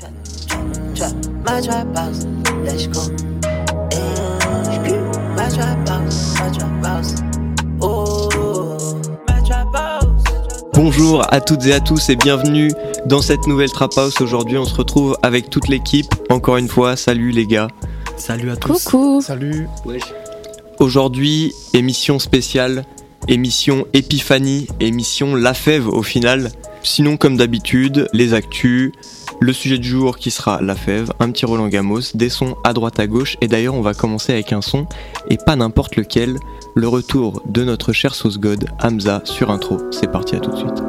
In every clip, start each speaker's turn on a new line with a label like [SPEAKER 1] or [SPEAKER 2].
[SPEAKER 1] My trap house, let's go. Hey, my trap house, my trap house. Oh, my trap house.
[SPEAKER 2] Bonjour à toutes et à tous et bienvenue dans cette nouvelle Trap House. Aujourd'hui, on se retrouve avec toute l'équipe. Encore une fois, salut les gars.
[SPEAKER 3] Salut à tous.
[SPEAKER 4] Coucou
[SPEAKER 5] Salut.
[SPEAKER 2] Aujourd'hui, émission spéciale, émission Épiphanie, émission La Fève au final. Sinon, comme d'habitude, les actus, le sujet du jour qui sera La Fève, un petit Roland Gamos, des sons à droite à gauche. Et d'ailleurs, on va commencer avec un son, et pas n'importe lequel, le retour de notre cher sauce god, Hamza, sur intro. C'est parti, à tout de suite.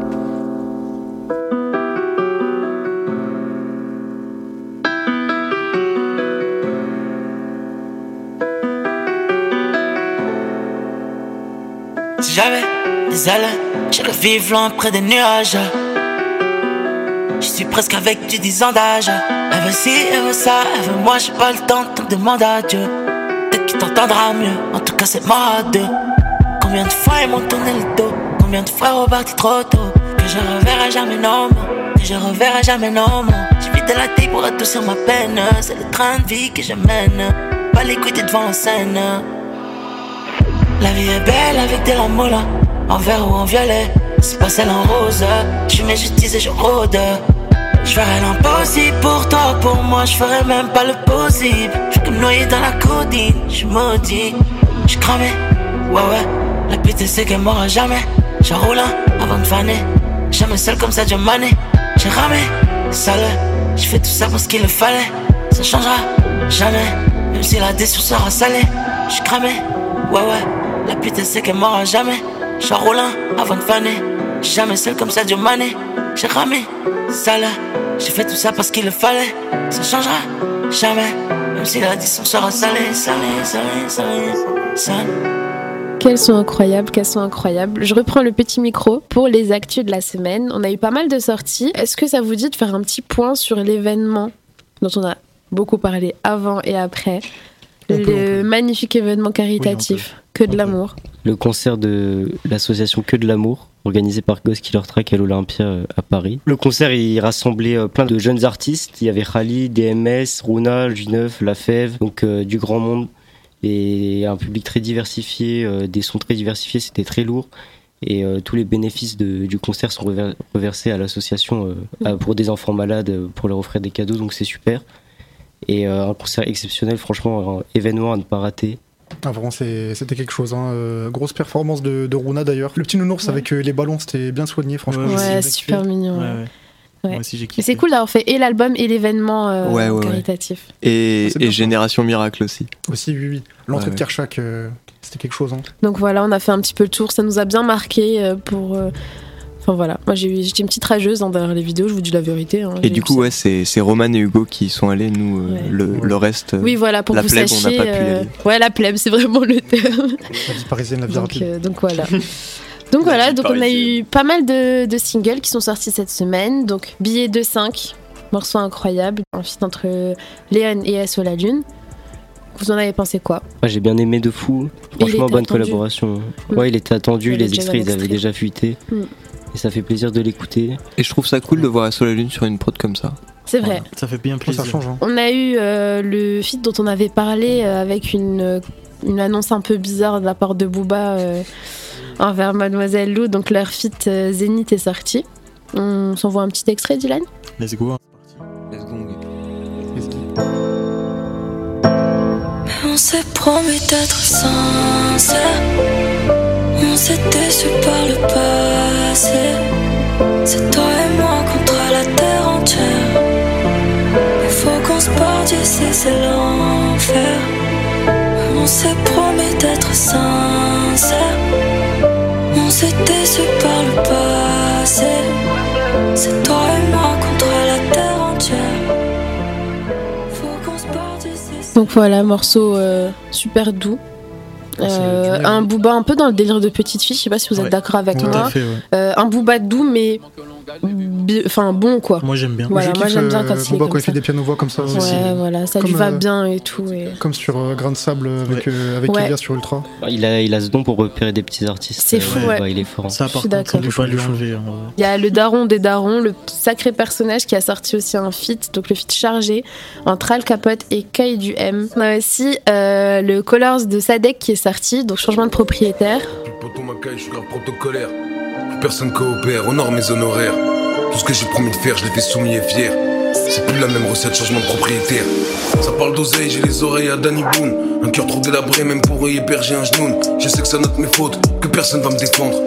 [SPEAKER 1] Si j'avais des ailes, vivre des nuages. Je suis presque avec du 10 ans d'âge. Elle veut ci, elle veut ça, elle veut moi, j'ai pas le temps, donc demande à Dieu. Peut-être qu'il t'entendra mieux, en tout cas c'est moi à deux. Combien de fois ils m'ont tourné le dos, combien de fois reparti trop tôt? Que je reverrai jamais non, que je reverrai jamais non. J'évite de la thé pour adoucir ma peine, c'est le train de vie que je mène. Pas les couilles devant la scène. La vie est belle avec de la mola, en vert ou en violet. C'est pas celle en rose. Je mets et je rôde. Je ferai l'impossible pour toi, pour moi, je ferai même pas le possible. Je suis comme noyé dans la codine, je maudit. Je cramé, ouais, ouais. La pute, c'est qu'elle m'aura jamais. J'enroule avant de faner. Jamais seul comme ça, Dieu mané. J'ai ramé, sale. Je fais tout ça parce qu'il le fallait. Ça changera jamais, même si la déçu sera salée. Je cramé, ouais, ouais. La pute, elle sait qu'elle m'aura jamais. J'enroule avant de faner. Jamais seul comme ça, Dieu mané. J'ai ramé, sale. J'ai fait tout ça parce qu'il le fallait. Ça changera jamais. Même si l'addition sera salée, salée, salée, salée, salée.
[SPEAKER 4] Quels sont incroyables, quels sont incroyables. Je reprends le petit micro pour les actus de la semaine. On a eu pas mal de sorties. Est-ce que ça vous dit de faire un petit point sur l'événement dont on a beaucoup parlé avant et après Le magnifique événement caritatif, que de l'amour.
[SPEAKER 3] Le concert de l'association Que de l'amour, organisé par Ghost Killer Track à l'Olympia euh, à Paris. Le concert, il rassemblait euh, plein de jeunes artistes. Il y avait Khali, DMS, Runa, J9, La Fève, donc euh, du grand monde. Et un public très diversifié, euh, des sons très diversifiés, c'était très lourd. Et euh, tous les bénéfices de- du concert sont rever- reversés à l'association euh, pour des enfants malades, pour leur offrir des cadeaux, donc c'est super. Et euh, un concert exceptionnel, franchement, un événement à ne pas rater.
[SPEAKER 5] Ah, vraiment, c'était quelque chose. Hein. Euh, grosse performance de, de Runa d'ailleurs. Le petit nounours
[SPEAKER 4] Ouais.
[SPEAKER 5] avec euh, les ballons, c'était bien soigné, franchement.
[SPEAKER 3] Ouais,
[SPEAKER 4] super mignon. ouais.
[SPEAKER 3] ouais.
[SPEAKER 4] Ouais.
[SPEAKER 3] Moi aussi j'ai
[SPEAKER 4] Mais
[SPEAKER 3] kiffé.
[SPEAKER 4] c'est cool d'avoir fait et l'album et l'événement euh,
[SPEAKER 2] Ouais, ouais, ouais.
[SPEAKER 4] caritatif.
[SPEAKER 2] Et,
[SPEAKER 5] ça.
[SPEAKER 2] Génération Miracle aussi.
[SPEAKER 5] Aussi, oui, oui. L'entrée
[SPEAKER 2] Ouais,
[SPEAKER 5] de. Kershak, euh, c'était quelque chose. Hein.
[SPEAKER 4] Donc voilà, on a fait un petit peu le tour. Ça nous a bien marqué euh, pour. Enfin voilà, moi j'étais une petite rageuse hein, derrière les vidéos, je vous dis la vérité. hein.
[SPEAKER 2] Et du coup,
[SPEAKER 4] ça.
[SPEAKER 2] ouais, c'est c'est Roman et Hugo qui sont allés, nous, euh,
[SPEAKER 4] Ouais.
[SPEAKER 2] le, le reste.
[SPEAKER 4] Oui, voilà, pour
[SPEAKER 2] la
[SPEAKER 4] que vous
[SPEAKER 2] plèbe, on n'a
[SPEAKER 4] sachiez.
[SPEAKER 2] pas pu
[SPEAKER 4] euh,
[SPEAKER 2] aller.
[SPEAKER 4] Ouais, la plèbe, c'est vraiment le terme.
[SPEAKER 5] La vie parisienne, la vie
[SPEAKER 4] donc, euh, donc voilà. Donc voilà, donc on a eu pas mal de, de singles qui sont sortis cette semaine. Donc Billet de 5, morceau incroyable, un feat entre Léon et SO La Lune. Vous en avez pensé quoi?
[SPEAKER 3] Ouais, j'ai bien aimé de fou. Franchement, bonne
[SPEAKER 4] attendu.
[SPEAKER 3] collaboration.
[SPEAKER 4] Mm.
[SPEAKER 3] Ouais, il était attendu.
[SPEAKER 4] Il
[SPEAKER 3] Les
[SPEAKER 4] déjà
[SPEAKER 3] extraits, ils avaient déjà fuité.
[SPEAKER 4] Mm.
[SPEAKER 3] Et ça fait plaisir de l'écouter.
[SPEAKER 2] Et je trouve ça cool de voir Sur la Lune sur une prod comme ça.
[SPEAKER 4] C'est vrai.
[SPEAKER 6] Ça fait bien plaisir.
[SPEAKER 5] ça change. Hein.
[SPEAKER 4] On a eu euh, le feat dont on avait parlé euh, avec une, euh, une annonce un peu bizarre de la part de Booba euh, envers Mademoiselle Lou. Donc leur feat euh, Zénith est sorti. On s'envoie un petit extrait, Dylan?
[SPEAKER 6] Let's go.
[SPEAKER 2] Let's go.
[SPEAKER 7] On s'est promis d'être sincère. On s'est déçu par le passé? C'est toi et moi contre la terre entière. Il faut qu'on se parte d'ici, c'est l'enfer. On s'est promis d'être sincère. On s'est déçu par le passé. C'est toi et moi contre la terre entière. Faut qu'on se parte d'ici.
[SPEAKER 4] Donc voilà, morceau euh, super doux. Euh,
[SPEAKER 5] miel.
[SPEAKER 4] un booba un peu dans le délire de petite fille, je sais pas si vous êtes
[SPEAKER 6] Ouais.
[SPEAKER 4] d'accord avec
[SPEAKER 6] Tout
[SPEAKER 4] moi.
[SPEAKER 6] à fait, ouais.
[SPEAKER 4] Euh, un booba doux, mais enfin bon quoi.
[SPEAKER 6] Moi j'aime bien.
[SPEAKER 4] Voilà, moi j'aime bien
[SPEAKER 5] euh,
[SPEAKER 4] quand il
[SPEAKER 5] fait des pianos voix comme ça.
[SPEAKER 4] Ouais,
[SPEAKER 5] aussi.
[SPEAKER 4] voilà, ça lui va
[SPEAKER 5] euh,
[SPEAKER 4] bien et tout. et-
[SPEAKER 5] Comme sur euh, Grain de Sable avec, euh, avec
[SPEAKER 4] Ouais.
[SPEAKER 5] Sur Ultra.
[SPEAKER 3] Il a, il a ce don pour repérer des petits artistes.
[SPEAKER 4] C'est fou, ouais.
[SPEAKER 3] bah, il est fort. hein.
[SPEAKER 6] Ça par contre, on
[SPEAKER 4] d'accord.
[SPEAKER 6] peut pas lui enlever. vrai.
[SPEAKER 4] Il y a le daron des darons, le sacré personnage qui a sorti aussi un feat, donc le feat chargé entre Al Capote et Kai du M. On a aussi euh, le Colors de Sadek qui est sorti, donc changement de propriétaire.
[SPEAKER 8] Poto Macaille, je suis grave protocolaire. Personne coopère, honore mes honoraires. Tout ce que j'ai promis de faire, je l'ai fait soumis et fier. C'est plus la même recette, changement de propriétaire. Ça parle d'oseille, j'ai les oreilles à Danny Boone. Un cœur trop délabré, même pour y héberger un genou. Je sais que ça note mes fautes, que personne va me défendre.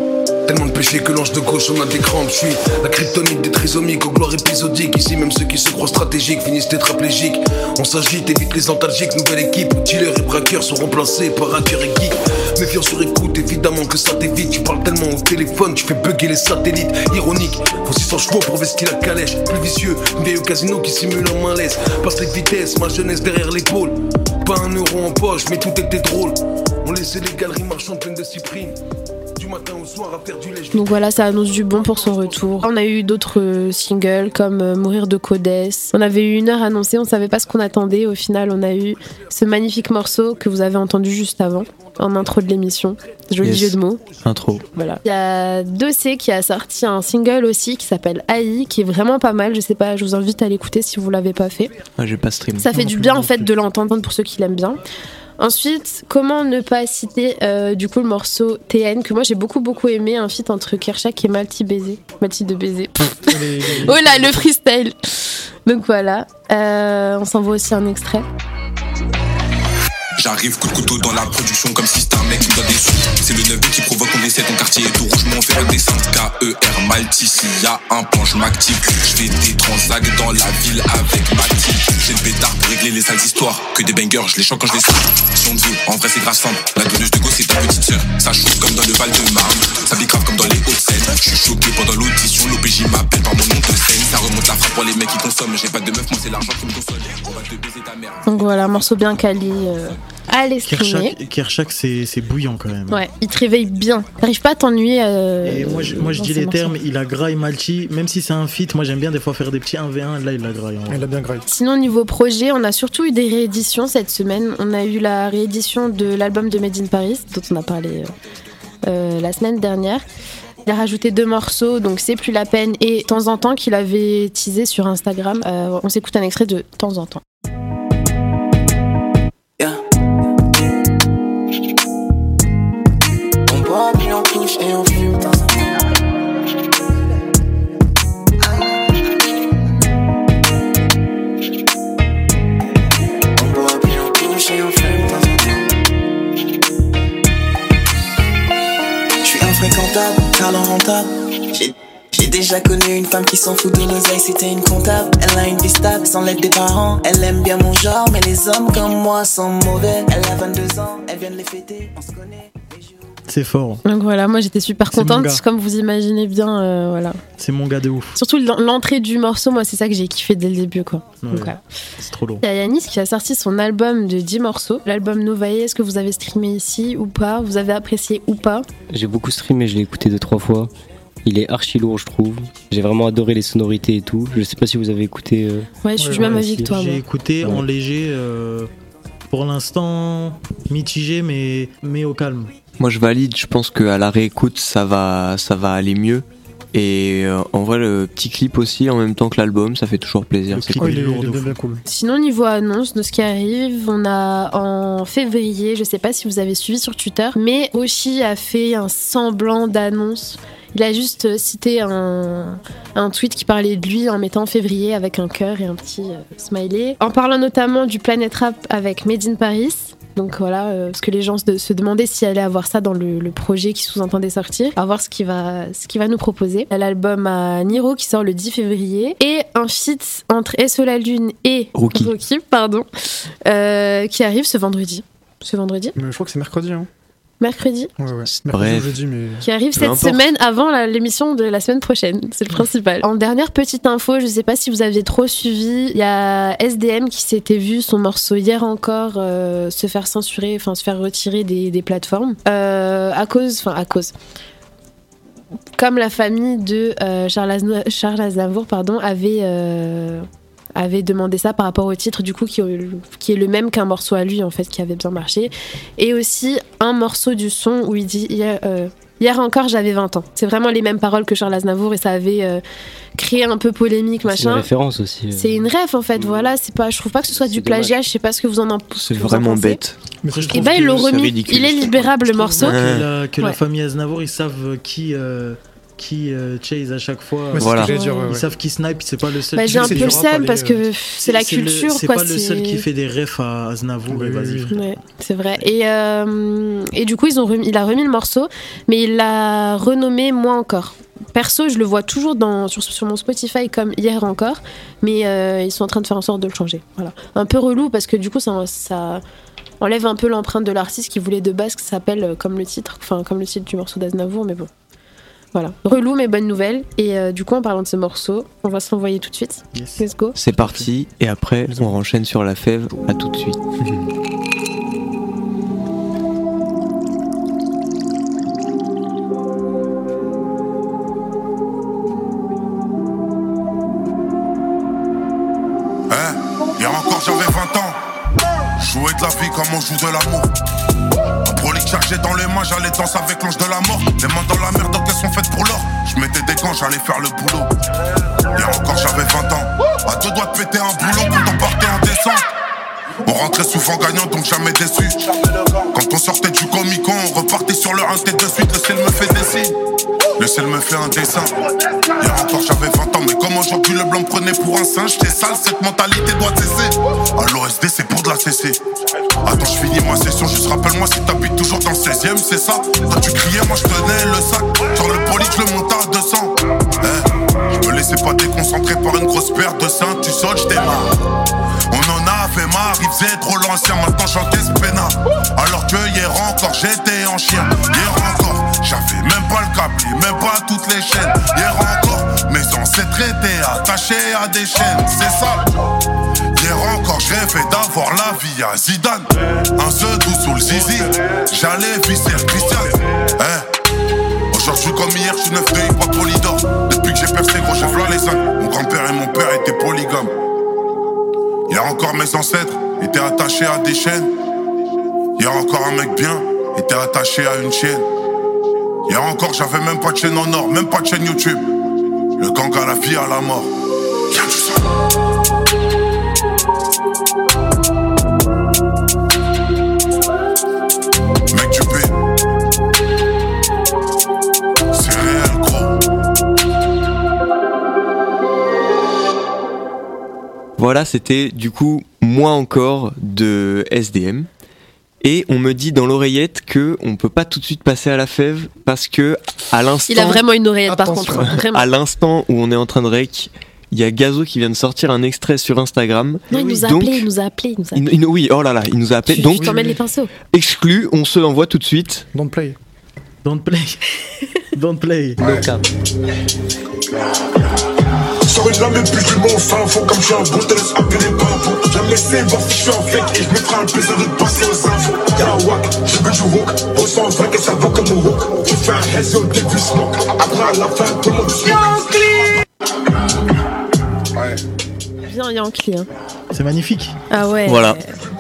[SPEAKER 8] Tellement de péchés que l'ange de gauche on a des crampes. Je suis la kryptonite des trisomiques aux gloires épisodiques. Ici, même ceux qui se croient stratégiques finissent tétraplégiques. On s'agite, évite les antalgiques. Nouvelle équipe, dealers et braqueurs sont remplacés par hackers et geeks. Méfiant sur écoute, évidemment que ça t'évite. Tu parles tellement au téléphone, tu fais bugger les satellites. Ironique, faut 600 chevaux pour vestir la calèche. Plus vicieux, vieille au casino qui simule un malaise. Passe les vitesses, ma jeunesse derrière l'épaule. Pas un euro en poche, mais tout était drôle. On laissait les galeries marchandes pleines de cyprines.
[SPEAKER 4] Donc voilà, ça annonce du bon pour son retour. On a eu d'autres euh, singles comme euh, Mourir de Codès. On avait eu une heure annoncée, on savait pas ce qu'on attendait. Au final, on a eu ce magnifique morceau que vous avez entendu juste avant, en intro de l'émission. Joli
[SPEAKER 2] Yes.
[SPEAKER 4] jeu de mots.
[SPEAKER 2] Intro.
[SPEAKER 4] Voilà. Il y a 2C qui a sorti un single aussi qui s'appelle AI, qui est vraiment pas mal. Je sais pas, je vous invite à l'écouter si vous l'avez pas fait.
[SPEAKER 2] Ah, j'ai pas stream.
[SPEAKER 4] Ça fait
[SPEAKER 6] Non
[SPEAKER 4] du bien en fait de l'entendre pour ceux qui l'aiment bien. Ensuite, comment ne pas citer euh, du coup le morceau TN que moi j'ai beaucoup beaucoup aimé, un feat entre Kershak et Malti Baiser. Malti de baiser. Oh là, le freestyle Donc voilà, Euh, on s'envoie aussi un extrait.
[SPEAKER 9] J'arrive coup de couteau dans la production comme si c'était un mec qui me donne des sous. C'est le 9 qui provoque qu'on décède, ton quartier est tout rouge, mais on fait redescendre. K-E-R Malti, s'il y a un plan, je m'active. Je fais des transacts dans la ville avec ma. J'ai le pétard pour régler les sales histoires. Que des bangers, je les chante quand je les sors. Si on te veut, en vrai c'est grâce simple. La donneuse de go, c'est ta petite sœur. Ça chauffe comme dans le Val de Marne. Ça grave comme dans les Hauts-de-Seine. Je suis choqué pendant l'audition. L'OPJ m'appelle par mon nom de scène. Ça remonte la frappe pour les mecs qui consomment. J'ai pas de meuf, moi c'est l'argent qui me console. On va te baiser ta mère.
[SPEAKER 4] Donc voilà, morceau bien quali. Euh, allez streamer.
[SPEAKER 6] Kershak, Kershak, c'est c'est bouillant quand même.
[SPEAKER 4] Ouais, il te réveille bien. T'arrives pas à t'ennuyer. euh,
[SPEAKER 6] Et moi, je, moi, je dis les
[SPEAKER 4] morceaux.
[SPEAKER 6] termes, il a graille Malchi, même si c'est un feat, moi j'aime bien des fois faire des petits 1v1, là il a graille.
[SPEAKER 5] Il a bien graille.
[SPEAKER 4] Sinon, niveau projet, on a surtout eu des rééditions cette semaine. On a eu la réédition de l'album de Made in Paris, dont on a parlé euh, euh, la semaine dernière. Il a rajouté deux morceaux, donc c'est plus la peine, et de temps en temps qu'il avait teasé sur Instagram. Euh, on s'écoute un extrait de temps en temps.
[SPEAKER 1] Infréquentable, J'ai déjà connu une femme qui s'en fout de l'oseille, c'était une comptable. Elle a une vie stable sans l'aide des parents. Elle aime bien mon genre, mais les hommes comme moi sont mauvais. Elle a 22 ans, elle vient de les fêter, on se connaît.
[SPEAKER 6] C'est fort,
[SPEAKER 4] Donc voilà, moi j'étais super contente, comme vous imaginez bien. euh, voilà.
[SPEAKER 6] c'est mon gars de ouf.
[SPEAKER 4] Surtout l'en- l'entrée du morceau, moi c'est ça que j'ai kiffé dès le début. Quoi.
[SPEAKER 6] Ouais,
[SPEAKER 4] Donc,
[SPEAKER 6] ouais.
[SPEAKER 4] voilà.
[SPEAKER 6] C'est trop lourd.
[SPEAKER 4] Il y a Yanis qui a sorti son album de 10 morceaux. L'album Novae, est-ce que vous avez streamé ici ou pas? Vous avez apprécié ou pas?
[SPEAKER 3] J'ai beaucoup streamé, je l'ai écouté deux trois fois. Il est archi lourd, je trouve. J'ai vraiment adoré les sonorités et tout. Je sais pas si vous avez écouté. euh,
[SPEAKER 4] Ouais, je suis
[SPEAKER 5] Ouais,
[SPEAKER 4] du même
[SPEAKER 5] ouais,
[SPEAKER 4] avis que toi.
[SPEAKER 6] J'ai écouté en léger, euh, pour l'instant mitigé, mais, mais au calme.
[SPEAKER 2] Moi je valide, je pense qu'à la réécoute ça va, ça va aller mieux. Et euh, en vrai le petit clip aussi en même temps que l'album ça fait toujours plaisir. C'est
[SPEAKER 6] clip,
[SPEAKER 2] cool.
[SPEAKER 5] il est,
[SPEAKER 6] lourd
[SPEAKER 5] il est
[SPEAKER 6] de
[SPEAKER 5] bien,
[SPEAKER 6] fou.
[SPEAKER 5] bien cool.
[SPEAKER 4] Sinon, niveau annonce de ce qui arrive, on a en février, je sais pas si vous avez suivi sur Twitter, mais Oshi a fait un semblant d'annonce. Il a juste euh, cité un, un tweet qui parlait de lui en mettant février avec un cœur et un petit euh, smiley. En parlant notamment du Planet Rap avec Made in Paris. Donc voilà, euh, parce que les gens se, se demandaient s'il allait avoir ça dans le, le projet qui sous-entendait sortir. À voir ce qu'il va, ce qu'il va nous proposer. Il y a L'album à Niro qui sort le 10 février. Et un feat entre SO La Lune et
[SPEAKER 2] Rookie.
[SPEAKER 4] pardon, euh, qui arrive ce vendredi. Ce vendredi
[SPEAKER 5] Mais je crois que c'est mercredi. Hein.
[SPEAKER 4] Mercredi
[SPEAKER 5] Ouais, ouais.
[SPEAKER 2] C'est-
[SPEAKER 5] Mercredi
[SPEAKER 2] bref.
[SPEAKER 5] ou jeudi, mais.
[SPEAKER 4] Qui arrive cette
[SPEAKER 2] importe.
[SPEAKER 4] semaine avant l'émission de la semaine prochaine. C'est le principal. En dernière petite info, je sais pas si vous aviez trop suivi, il y a SDM qui s'était vu son morceau hier encore euh, se faire censurer, enfin se faire retirer des, des plateformes. Euh, à cause, enfin à cause. comme la famille de euh, Charles, Azna- Charles Aznavour pardon, avait, euh, avait demandé ça par rapport au titre, du coup, qui, qui est le même qu'un morceau à lui, en fait, qui avait bien marché. Et aussi un morceau du son où il dit Hier, euh, hier encore, j'avais 20 ans. C'est vraiment les mêmes paroles que Charles Aznavour et ça avait euh, créé un peu polémique,
[SPEAKER 3] C'est une
[SPEAKER 4] machin.
[SPEAKER 3] référence aussi. euh.
[SPEAKER 4] C'est une ref en fait, voilà. C'est pas, je trouve pas que ce soit du
[SPEAKER 3] dommage.
[SPEAKER 4] plagiat. Je sais pas ce que vous en en
[SPEAKER 2] C'est
[SPEAKER 4] en
[SPEAKER 2] vraiment bête.
[SPEAKER 5] Mais
[SPEAKER 6] Après, je
[SPEAKER 4] Et
[SPEAKER 6] trouve
[SPEAKER 4] ben l'ont
[SPEAKER 2] c'est
[SPEAKER 4] remis.
[SPEAKER 2] ridicule,
[SPEAKER 4] Il est libérable le morceau.
[SPEAKER 6] que, la, que la famille Aznavour, ils savent qui, euh, qui euh, chase à chaque fois.
[SPEAKER 5] Ouais,
[SPEAKER 2] Voilà.
[SPEAKER 6] Ils
[SPEAKER 5] ouais.
[SPEAKER 6] savent qui snipe, c'est pas le seul.
[SPEAKER 4] Bah,
[SPEAKER 6] qui
[SPEAKER 4] j'ai un peu le
[SPEAKER 6] allez,
[SPEAKER 4] parce
[SPEAKER 6] euh,
[SPEAKER 4] que c'est la culture
[SPEAKER 6] C'est pas le seul qui fait des refs à Aznavour et vas-y frère.
[SPEAKER 4] Ouais, c'est vrai. Et, euh, et du coup, ils ont remis- il a remis le morceau, mais il l'a renommé Moi encore. Perso, je le vois toujours dans, sur, sur mon Spotify comme hier encore, mais euh, ils sont en train de faire en sorte de le changer. Voilà. Un peu relou parce que du coup, ça, ça enlève un peu l'empreinte de l'artiste qui voulait de base que ça s'appelle euh, comme le titre, enfin comme le titre du morceau d'Aznavour, mais bon. Voilà. Relou, mais bonne nouvelle. Et euh, du coup, en parlant de ce morceau, on va se l'envoyer tout de suite.
[SPEAKER 6] Yes.
[SPEAKER 4] Let's go.
[SPEAKER 2] C'est parti, et après on renchaîne sur la fève. À tout de suite.
[SPEAKER 10] Hein Hier encore j'avais 20 ans. Jouer de la vie comme on joue de l'amour. Un brolic chargé dans les mains, j'allais danser avec l'ange de la mort. Gants, j'allais faire le boulot. Hier encore j'avais 20 ans. À deux doigts de péter un boulot quand on partait en descente. On rentrait souvent gagnant, donc jamais déçu. Quand on sortait du comico, on repartait sur le 1 tête de suite. Le ciel me fait des signes. Le ciel me fait un dessin. Hier encore j'avais 20 ans, mais comme aujourd'hui le blanc prenait pour un singe, t'es sale, cette mentalité doit cesser. À l'OSD, c'est pour de la CC. Attends, je finis ma session, juste rappelle-moi si t'habites toujours dans le 16 e c'est ça. Toi tu criais, moi je tenais le sac. Sur le poli, je le monte à 200. Eh, je me laissais pas déconcentrer par une grosse paire de seins, tu sautes, je. On en avait marre, il faisait trop l'ancien, maintenant j'encaisse pena. Alors que hier encore j'étais en chien, hier encore j'avais même pas le câble, même pas toutes les chaînes. Hier encore mes ancêtres étaient attachés à des chaînes, c'est ça. Hier encore je rêvais d'avoir la vie à Zidane. Un seul doux sous le zizi, j'allais visser Christian. Eh, Aujourd'hui comme hier, je suis neuf de hip polydor. Depuis que j'ai percé, gros, j'ai v'là les cinq. Mon grand-père et mon père étaient polygames. Hier encore mes ancêtres étaient attachés à des chaînes. Hier encore un mec bien était attaché à une chaîne. Hier encore j'avais même pas de chaîne en or, même pas de chaîne YouTube. Le gang à la vie à la mort. Y'a du sang. Mec du. C'est réel gros.
[SPEAKER 2] Voilà, c'était du coup moi encore de SDM. Et on me dit dans l'oreillette que on peut pas tout de suite passer à la fève parce que à l'instant,
[SPEAKER 4] Il a vraiment une oreillette par contre. Vraiment.
[SPEAKER 2] à l'instant où on est en train de rec, il y a Gazo qui vient de sortir un extrait sur Instagram.
[SPEAKER 4] Non, il nous a
[SPEAKER 2] Donc-
[SPEAKER 4] appelé, il nous a appelé. Il nous a
[SPEAKER 2] Il-
[SPEAKER 4] appelé.
[SPEAKER 2] il- oui, oh là là, il nous a appelé.
[SPEAKER 4] Tu,
[SPEAKER 2] Donc
[SPEAKER 4] t'emmènes les pinceaux.
[SPEAKER 2] exclu, on se l'envoie tout de suite.
[SPEAKER 5] Don't play.
[SPEAKER 6] Don't play. Don't play.
[SPEAKER 11] Sur une lame plus du monde fin fond comme je suis un bout, te laisse appeler babou J'aime laisser voir si je suis un fake et je me ferai un plaisir de te passer aux infos Y'a la wack, je veux du hook, on s'en va que ça va comme un hook Tu fais un hazy au début smoke, après à la fin tout le monde smoke
[SPEAKER 4] Bien Yankee. Hein.
[SPEAKER 6] C'est magnifique.
[SPEAKER 4] Ah ouais.
[SPEAKER 2] Voilà.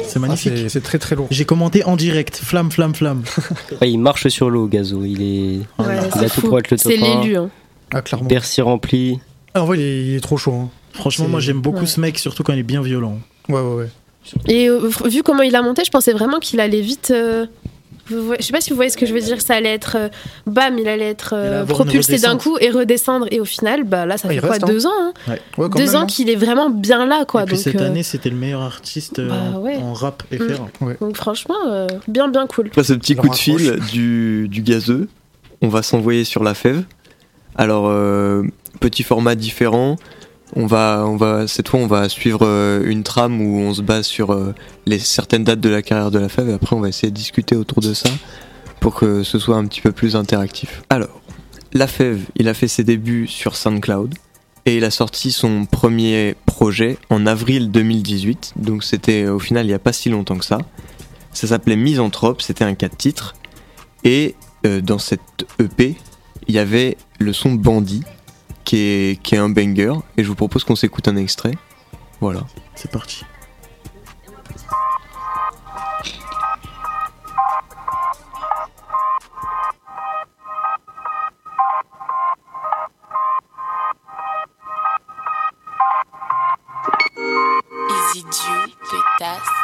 [SPEAKER 6] C'est
[SPEAKER 5] Ah,
[SPEAKER 6] magnifique.
[SPEAKER 5] c'est c'est très très lourd.
[SPEAKER 6] J'ai commenté en direct. Flamme, flamme, flamme.
[SPEAKER 3] Ouais, il marche sur l'eau, Gazo. Il est.
[SPEAKER 4] Ouais,
[SPEAKER 3] il
[SPEAKER 4] c'est
[SPEAKER 3] a tout pour être le top
[SPEAKER 4] C'est
[SPEAKER 3] 1.
[SPEAKER 4] l'élu. Hein.
[SPEAKER 5] Ah, clairement.
[SPEAKER 3] Bercy rempli.
[SPEAKER 5] Ah, en vrai, il est, il est trop chaud. hein.
[SPEAKER 6] Franchement, moi j'aime beaucoup
[SPEAKER 4] Ouais.
[SPEAKER 6] ce mec, surtout quand il est bien violent.
[SPEAKER 5] Ouais, ouais, ouais.
[SPEAKER 4] Et euh, vu comment il a monté, je pensais vraiment qu'il allait vite. euh, je sais pas si vous voyez ce que je veux dire. Ça allait être euh, bam, il allait être euh, propulsé d'un coup et redescendre. Et au final, bah là, ça
[SPEAKER 5] Ah,
[SPEAKER 4] fait quoi
[SPEAKER 5] reste, hein.
[SPEAKER 4] deux ans hein
[SPEAKER 5] Ouais, quand
[SPEAKER 4] Deux
[SPEAKER 5] même,
[SPEAKER 4] ans
[SPEAKER 5] hein.
[SPEAKER 4] qu'il est vraiment bien là, quoi.
[SPEAKER 6] Et puis
[SPEAKER 4] donc,
[SPEAKER 6] cette
[SPEAKER 4] euh,
[SPEAKER 6] année, c'était le meilleur artiste
[SPEAKER 4] Bah ouais.
[SPEAKER 6] en rap. FR.
[SPEAKER 4] donc franchement, euh, bien, bien cool.
[SPEAKER 2] Après ce petit coup de fil du, du gazeux, on va s'envoyer sur la fève. Alors, euh, petit format différent. On va, on va, cette fois, on va suivre euh, une trame où on se base sur euh, les certaines dates de la carrière de la fève. Et après, on va essayer de discuter autour de ça pour que ce soit un petit peu plus interactif. Alors, la fève, il a fait ses débuts sur SoundCloud et il a sorti son premier projet en avril 2018. Donc, c'était au final il n'y a pas si longtemps que ça. Ça s'appelait Misanthrope, c'était un 4 titres. Et euh, dans cette EP, il y avait le son Bandit, qui est, qui est un banger, et je vous propose qu'on s'écoute un extrait. Voilà.
[SPEAKER 6] C'est parti.
[SPEAKER 1] Easy Dieu, pétasse.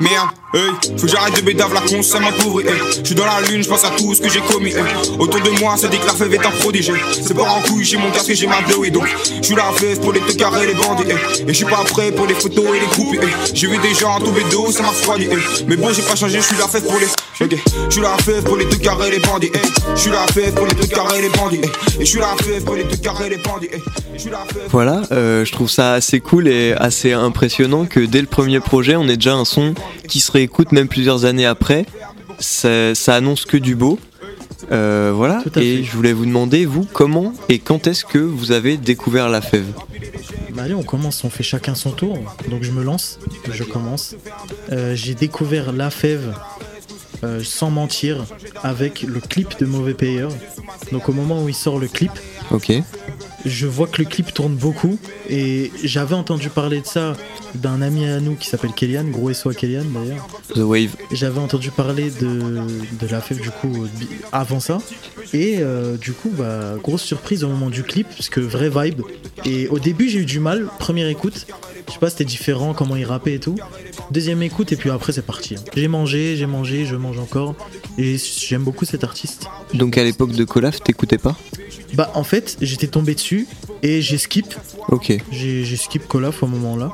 [SPEAKER 9] Merde, hey, faut que j'arrête de bédave la con, ça m'appauvrit. Hey. Je suis dans la lune, je pense à tout ce que j'ai commis. Autour de moi, ça dit que la fève est un prodige. C'est pas en couille, j'ai mon casque et j'ai ma bleu, donc je suis la fève pour les te carrés, les bandits. Et je suis pas prêt pour les photos et les groupes. J'ai vu des gens tomber d'eau, ça m'a refroidi. Mais bon, j'ai pas changé, je suis la fève pour les. Ok, je suis la fève pour les te carrés, les bandits. hey. Je suis la fève pour les te carrés, les bandits. hey. Et je suis la fève pour les te carrés, les bandits. hey. La fève.
[SPEAKER 2] Voilà, euh, je trouve ça assez cool et assez impressionnant que dès le premier projet, on ait déjà un son qui se réécoute même plusieurs années après. Ça, ça annonce que du beau. Euh, voilà, et
[SPEAKER 6] fait.
[SPEAKER 2] je voulais vous demander, vous, comment et quand est-ce que vous avez découvert la fève?
[SPEAKER 6] Bah allez, on commence, on fait chacun son tour. Donc je me lance, je commence. Euh, J'ai découvert La Fève, euh, sans mentir, avec le clip de Mauvais Payeur. Donc au moment où il sort le clip, je vois que le clip tourne beaucoup. Et j'avais entendu parler de ça d'un ami à nous qui s'appelle Kélian, gros SO à Kélian d'ailleurs.
[SPEAKER 2] The Wave.
[SPEAKER 6] J'avais entendu parler de, de la fève du coup euh, avant ça. Et euh, du coup, bah, grosse surprise au moment du clip, parce que vraie vibe. Et au début, j'ai eu du mal, première écoute. Je sais pas, c'était différent, comment il rappait et tout. Deuxième écoute, et puis après, c'est parti. J'ai mangé, j'ai mangé, je mange encore. Et j'aime beaucoup cet artiste.
[SPEAKER 2] Donc à l'époque de Colaf, t'écoutais pas?
[SPEAKER 6] Bah, en fait, j'étais tombé dessus et j'ai skip.
[SPEAKER 2] Ok.
[SPEAKER 6] J'ai j'ai skip Colaf au moment là.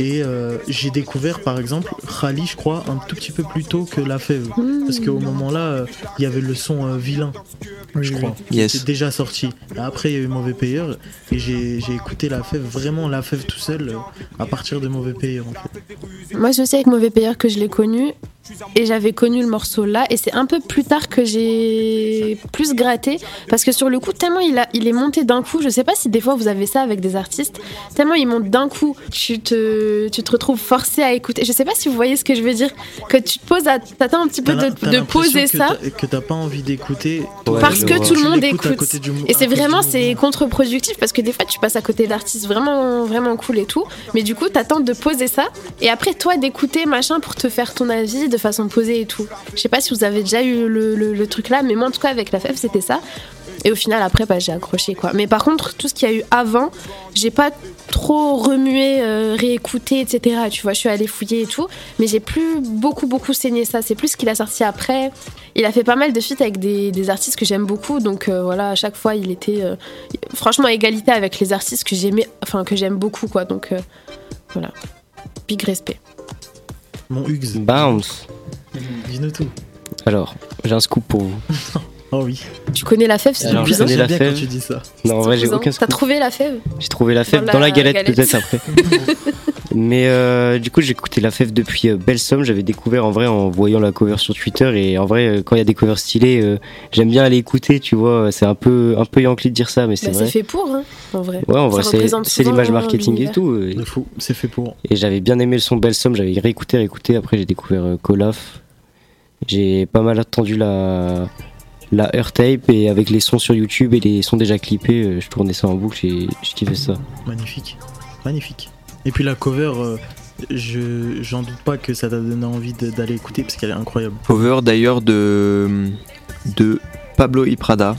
[SPEAKER 6] Et euh, j'ai découvert par exemple Khali, je crois, un tout petit peu plus tôt que La Fève. Parce qu'au moment là, euh, il y avait le son euh, vilain, je crois.
[SPEAKER 2] Yes.
[SPEAKER 6] C'était déjà sorti. Après, il y a eu Mauvais Payeur. Et j'ai j'ai écouté La Fève, vraiment La Fève tout seul, euh, à partir de Mauvais Payeur en fait.
[SPEAKER 4] Moi, c'est aussi avec Mauvais Payeur que je l'ai connu. Et j'avais connu le morceau là. Et c'est un peu plus tard que j'ai plus gratté. Parce que sur le coup, tellement il, a, il est monté d'un coup. Je sais pas si des fois vous avez ça avec des artistes. Tellement il monte d'un coup. Tu te, tu te retrouves forcé à écouter. Je sais pas si vous voyez ce que je veux dire. Que tu te poses à. T'attends un petit peu de, poser
[SPEAKER 6] que
[SPEAKER 4] ça.
[SPEAKER 6] Que t'as pas envie d'écouter.
[SPEAKER 4] parce
[SPEAKER 2] je
[SPEAKER 4] que
[SPEAKER 2] vois.
[SPEAKER 4] tout le monde écoute.
[SPEAKER 6] du-
[SPEAKER 4] Et c'est vraiment c'est contre-productif parce que des fois tu passes à côté d'artistes vraiment vraiment cool et tout, mais du coup t'attends de poser ça et après toi d'écouter machin pour te faire ton avis de façon posée et tout. Je sais pas si vous avez déjà eu le, le- truc là, mais moi en tout cas avec la FEF c'était ça. Et au final après bah, j'ai accroché quoi. Mais par contre tout ce qu'il y a eu avant, j'ai pas trop remué, euh, réécouté etc. Tu vois, je suis allée fouiller et tout, mais j'ai plus beaucoup beaucoup saigné ça. C'est plus ce qu'il a sorti après. Il a fait pas mal de feats avec des, des artistes que j'aime beaucoup, donc euh, voilà, à chaque fois il était euh, franchement égalité avec les artistes que j'aimais, enfin que j'aime beaucoup quoi, donc euh, voilà, big respect.
[SPEAKER 6] Mon Hugs,
[SPEAKER 3] Bounce.
[SPEAKER 6] dis-nous tout.
[SPEAKER 3] Alors, j'ai un scoop pour vous.
[SPEAKER 6] Oh oui.
[SPEAKER 4] Tu connais la fève, c'est
[SPEAKER 3] Alors,
[SPEAKER 4] depuis
[SPEAKER 3] je connais la fève.
[SPEAKER 6] quand tu dis ça.
[SPEAKER 3] Non, en vrai, j'ai aucun
[SPEAKER 4] T'as trouvé la fève?
[SPEAKER 3] J'ai trouvé la fève
[SPEAKER 4] Dans
[SPEAKER 3] dans la,
[SPEAKER 4] la
[SPEAKER 3] galette,
[SPEAKER 4] galette.
[SPEAKER 3] peut-être après. Mais euh, du coup, j'ai écouté la fève depuis euh, Belle Somme. J'avais découvert en vrai en voyant la cover sur Twitter. Et en vrai, euh, quand il y a des covers stylées, euh, j'aime bien aller écouter, tu vois. C'est un peu, un peu yankee de dire ça, mais c'est
[SPEAKER 4] Bah,
[SPEAKER 3] vrai.
[SPEAKER 4] C'est fait pour, hein, en vrai.
[SPEAKER 3] Ouais, en vrai, c'est l'image marketing et tout.
[SPEAKER 6] c'est fait pour.
[SPEAKER 3] Et j'avais bien aimé le son Belle Somme. J'avais réécouté, réécouté. Après, j'ai découvert euh, Colaf. J'ai pas mal attendu la la tape et avec les sons sur YouTube et les sons déjà clippés, euh, je tournais ça en boucle et je kiffais ça.
[SPEAKER 6] Magnifique. Magnifique. Et puis la cover, euh, je j'en doute pas que ça t'a donné envie de- d'aller écouter parce qu'elle est incroyable.
[SPEAKER 2] Cover d'ailleurs de, de Pablo Iprada,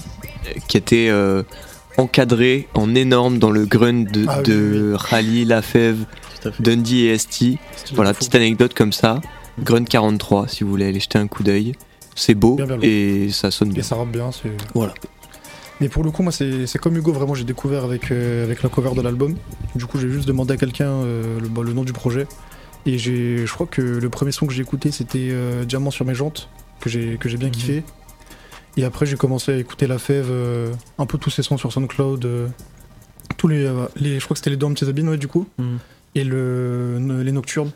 [SPEAKER 2] qui était euh, encadré en énorme dans le grunt de,
[SPEAKER 5] Ah oui,
[SPEAKER 2] de Rally,
[SPEAKER 6] fait.
[SPEAKER 2] Dundee et ST. Voilà, petite anecdote comme ça. Grunt 43, si vous voulez aller jeter un coup d'œil. C'est beau et ça sonne
[SPEAKER 5] Et
[SPEAKER 2] bien.
[SPEAKER 5] ça rappe bien. c'est-
[SPEAKER 2] Voilà.
[SPEAKER 5] Mais pour le coup, moi, c'est c'est comme Hugo, vraiment, j'ai découvert avec, euh, avec la cover de l'album. Du coup, j'ai juste demandé à quelqu'un euh, le, bah, le nom du projet. Et je crois que le premier son que j'ai écouté, c'était euh, Diamant sur mes jantes, que j'ai que j'ai bien
[SPEAKER 6] Mhm.
[SPEAKER 5] kiffé. Et après, j'ai commencé à écouter La Fève, un peu tous ses sons sur SoundCloud. tous les, les. Je crois que c'était les deux petits habits, ouais, du coup.
[SPEAKER 6] Mhm.
[SPEAKER 5] Et le, les Nocturnes.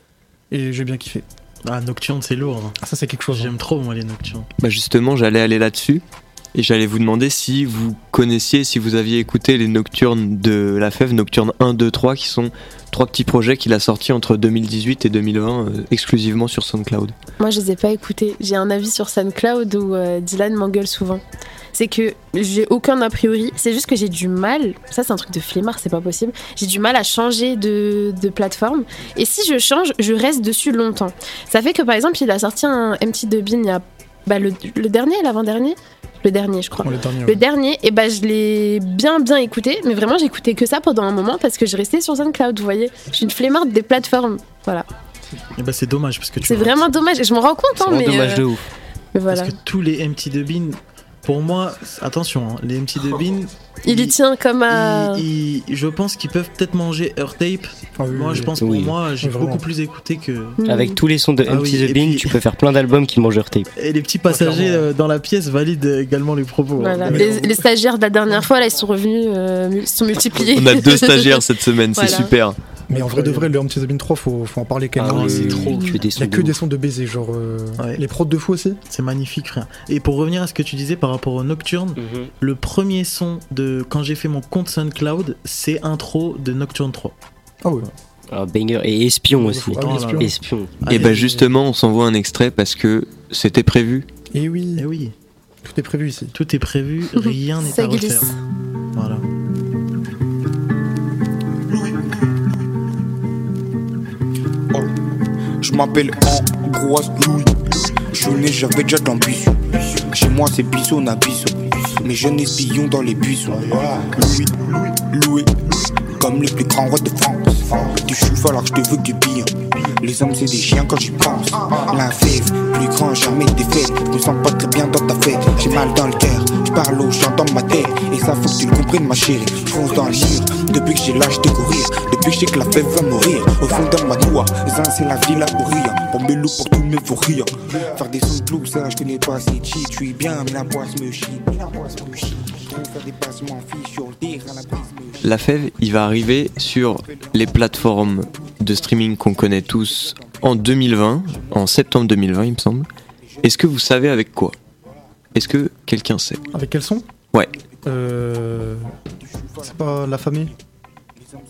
[SPEAKER 5] Et j'ai bien kiffé.
[SPEAKER 6] Ah, Nocturne, c'est lourd. hein.
[SPEAKER 5] Ah, ça, c'est quelque chose. hein.
[SPEAKER 6] J'aime trop, moi, les Nocturnes.
[SPEAKER 2] Bah justement, j'allais aller là-dessus. Et j'allais vous demander si vous connaissiez, si vous aviez écouté les nocturnes de La Fève, Nocturne 1, 2, 3, qui sont trois petits projets qu'il a sortis entre 2018 et 2020 euh, exclusivement sur SoundCloud.
[SPEAKER 4] Moi, je les ai pas écoutés. J'ai un avis sur SoundCloud où euh, Dylan m'engueule souvent. C'est que j'ai aucun a priori. C'est juste que j'ai du mal. Ça, c'est un truc de flemmard, c'est pas possible. J'ai du mal à changer de, plateforme. Et si je change, je reste dessus longtemps. Ça fait que par exemple, il a sorti un MT de Bean il y a bah, le dernier, l'avant-dernier le dernier, je crois.
[SPEAKER 5] Le dernier,
[SPEAKER 4] Le
[SPEAKER 5] ouais.
[SPEAKER 4] dernier, et bah je l'ai bien bien écouté, mais vraiment écouté que ça pendant un moment parce que je restais sur SoundCloud, vous voyez. Je suis une flemmarde des plateformes, voilà.
[SPEAKER 6] Et bah c'est dommage parce que tu
[SPEAKER 4] C'est vraiment dommage, et je m'en rends compte,
[SPEAKER 3] C'est
[SPEAKER 4] hein, mais,
[SPEAKER 3] dommage
[SPEAKER 4] euh,
[SPEAKER 3] de ouf.
[SPEAKER 4] mais voilà.
[SPEAKER 6] Parce que tous les MT de Bean, pour moi, attention, hein, les MT de Bean,
[SPEAKER 4] Il y tient comme à.
[SPEAKER 6] ils- ils- je pense qu'ils peuvent peut-être manger Earth Tape.
[SPEAKER 5] Ah oui,
[SPEAKER 6] Moi,
[SPEAKER 5] oui,
[SPEAKER 6] je pense
[SPEAKER 3] Oui.
[SPEAKER 6] pour moi, j'ai
[SPEAKER 5] Oui, vraiment.
[SPEAKER 6] beaucoup plus écouté que.
[SPEAKER 4] Mm.
[SPEAKER 3] Avec tous les sons de
[SPEAKER 6] Ah
[SPEAKER 3] MT The Bean,
[SPEAKER 6] puis-
[SPEAKER 3] tu peux faire plein d'albums qui mangent leur tape.
[SPEAKER 6] Et les petits passagers
[SPEAKER 5] clairement.
[SPEAKER 6] euh, dans la pièce valident également les propos. hein.
[SPEAKER 4] Voilà. Les, stagiaires de la dernière fois, là, ils sont revenus, euh, ils se sont multipliés.
[SPEAKER 2] On a deux stagiaires cette semaine, c'est
[SPEAKER 4] Voilà.
[SPEAKER 2] super.
[SPEAKER 5] Mais en vrai de vrai, le Bean 3, faut, faut en parler quand même.
[SPEAKER 3] Ah c'est
[SPEAKER 6] trop.
[SPEAKER 5] Il y
[SPEAKER 3] sons
[SPEAKER 5] a
[SPEAKER 3] de
[SPEAKER 5] que des sons de baiser, genre. euh,
[SPEAKER 6] Ouais.
[SPEAKER 5] Les prods de fou aussi
[SPEAKER 6] C'est magnifique, frère. Et pour revenir à ce que tu disais par rapport au Nocturne,
[SPEAKER 3] Mhm.
[SPEAKER 6] le premier son de quand j'ai fait mon compte SoundCloud, c'est intro de Nocturne 3.
[SPEAKER 5] Ah ouais.
[SPEAKER 3] Ah, banger et espion aussi.
[SPEAKER 5] Ah
[SPEAKER 6] Oh
[SPEAKER 5] espion.
[SPEAKER 2] Et
[SPEAKER 6] Allez,
[SPEAKER 2] bah justement, on s'envoie un extrait parce que c'était prévu.
[SPEAKER 5] Et oui,
[SPEAKER 6] eh oui,
[SPEAKER 5] tout est prévu ici.
[SPEAKER 6] tout est prévu, rien n'est à refaire. Voilà.
[SPEAKER 12] Je m'appelle Ambroise Louis. Je né, j'avais déjà de l'ambition. Chez moi, c'est Bissot, on a Bissot. Mes jeunes espions dans les buissons. Louis, Louis, comme les plus grands rois de France. Du chou, alors que je te veux du billon. Les hommes, c'est des chiens quand j'y pense. Fève, plus grand, jamais défaite. Je me sens pas très bien dans ta fête. J'ai mal dans le cœur, je parle au chant dans ma tête. Et ça, faut que tu le comprennes, ma chérie. Je fonce dans le mur. Depuis que j'ai l'âge de courir, depuis que je sais que la fève va mourir. Au fond de ma doigt, ça, c'est la vie là pour rire. Pour mes loups, pour tous mes faux rires. Faire des sons de ça, je connais pas, c'est cheat. Je suis bien, mais la poisse me chie. La brise me chie.
[SPEAKER 2] La Fève, il va arriver sur les plateformes de streaming qu'on connaît tous en 2020, en septembre 2020, il me semble. Est-ce que vous savez avec quoi? Est-ce que quelqu'un sait?
[SPEAKER 5] Avec quel son?
[SPEAKER 2] Ouais.
[SPEAKER 5] Euh. C'est pas la famille?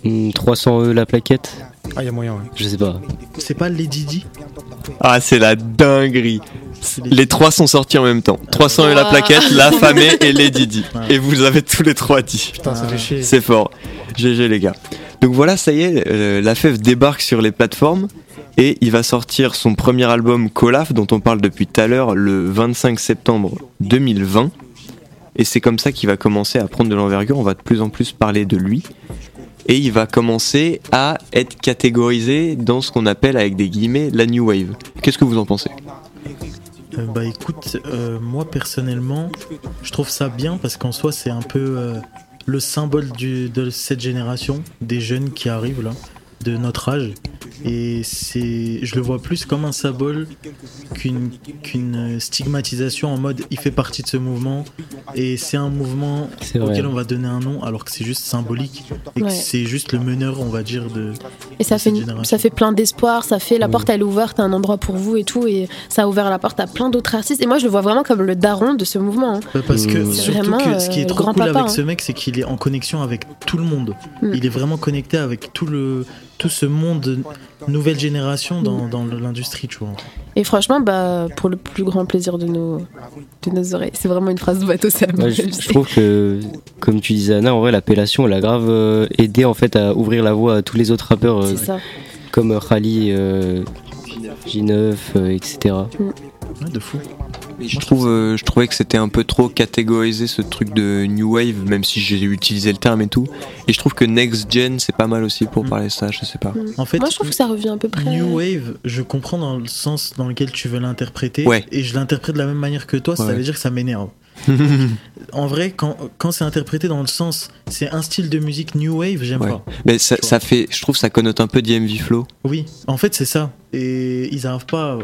[SPEAKER 3] Hmm, 300 E la plaquette
[SPEAKER 5] Ah, il y a moyen, ouais.
[SPEAKER 3] Je sais pas.
[SPEAKER 6] C'est pas Lady Di?
[SPEAKER 2] Ah, c'est la dinguerie Les trois sont sortis en même temps. 300 et la plaquette, La Famée et Lady Di.
[SPEAKER 6] Ouais.
[SPEAKER 2] Et vous avez tous les trois dit.
[SPEAKER 5] Putain, ça fait chier.
[SPEAKER 2] C'est fort. GG les gars. Donc voilà, ça y est, euh, la FEV débarque sur les plateformes et il va sortir son premier album Colaf dont on parle depuis tout à l'heure le 25 septembre 2020. Et c'est comme ça qu'il va commencer à prendre de l'envergure, on va de plus en plus parler de lui. Et il va commencer à être catégorisé dans ce qu'on appelle avec des guillemets la New Wave. Qu'est-ce que vous en pensez?
[SPEAKER 6] Euh, Bah écoute, euh, moi personnellement, je trouve ça bien parce qu'en soi c'est un peu le symbole de cette génération, des jeunes qui arrivent là, de notre âge. Et c'est, je le vois plus comme un symbole qu'une qu'une stigmatisation en mode il fait partie de ce mouvement et c'est un mouvement auquel on va donner un nom alors que c'est juste symbolique et que c'est juste le meneur on va dire de
[SPEAKER 4] Et ça
[SPEAKER 6] de
[SPEAKER 4] fait, une- ça fait plein d'espoir, ça fait la
[SPEAKER 3] Oui.
[SPEAKER 4] porte elle est ouverte, un endroit pour vous et tout, et ça a ouvert la porte à plein d'autres artistes. Et moi je le vois vraiment comme le daron de ce mouvement. hein.
[SPEAKER 6] Bah, Parce que
[SPEAKER 3] Mmh.
[SPEAKER 6] surtout
[SPEAKER 4] Vraiment,
[SPEAKER 6] que ce qui
[SPEAKER 4] euh,
[SPEAKER 6] est
[SPEAKER 4] le
[SPEAKER 6] trop cool avec
[SPEAKER 4] hein.
[SPEAKER 6] ce mec, c'est qu'il est en connexion avec tout le monde.
[SPEAKER 4] Mm.
[SPEAKER 6] Il est vraiment connecté avec tout le tout ce monde nouvelle génération dans, dans l'industrie, tu vois.
[SPEAKER 4] Et franchement, bah, pour le plus grand plaisir de nos, de nos oreilles. C'est vraiment une phrase de bateau, ça
[SPEAKER 3] Ouais, je, je trouve que, comme tu disais Anna, en vrai l'appellation elle a grave euh, aidé en fait à ouvrir la voie à tous les autres rappeurs euh,
[SPEAKER 4] C'est ça.
[SPEAKER 3] comme Khali, euh, J9, euh, etc.
[SPEAKER 6] Ouais, de fou.
[SPEAKER 2] Je, trouve, euh, je trouvais que c'était un peu trop catégorisé ce truc de New Wave, même si j'ai utilisé le terme et tout. Et je trouve que Next Gen c'est pas mal aussi pour
[SPEAKER 6] Mm.
[SPEAKER 2] parler de ça, je sais pas.
[SPEAKER 6] En fait,
[SPEAKER 4] Moi je trouve que ça revient à peu près.
[SPEAKER 6] New Wave, je comprends dans le sens dans lequel tu veux l'interpréter,
[SPEAKER 2] Ouais.
[SPEAKER 6] et je l'interprète de la même manière que toi, ça veut dire que ça m'énerve. En vrai, quand, quand c'est interprété dans le sens, c'est un style de musique New Wave, j'aime
[SPEAKER 2] Ouais.
[SPEAKER 6] pas.
[SPEAKER 2] Mais ça, fait, je trouve ça connote un peu DMV Flow.
[SPEAKER 6] Oui, en fait c'est ça. Et ils n'arrivent pas, euh,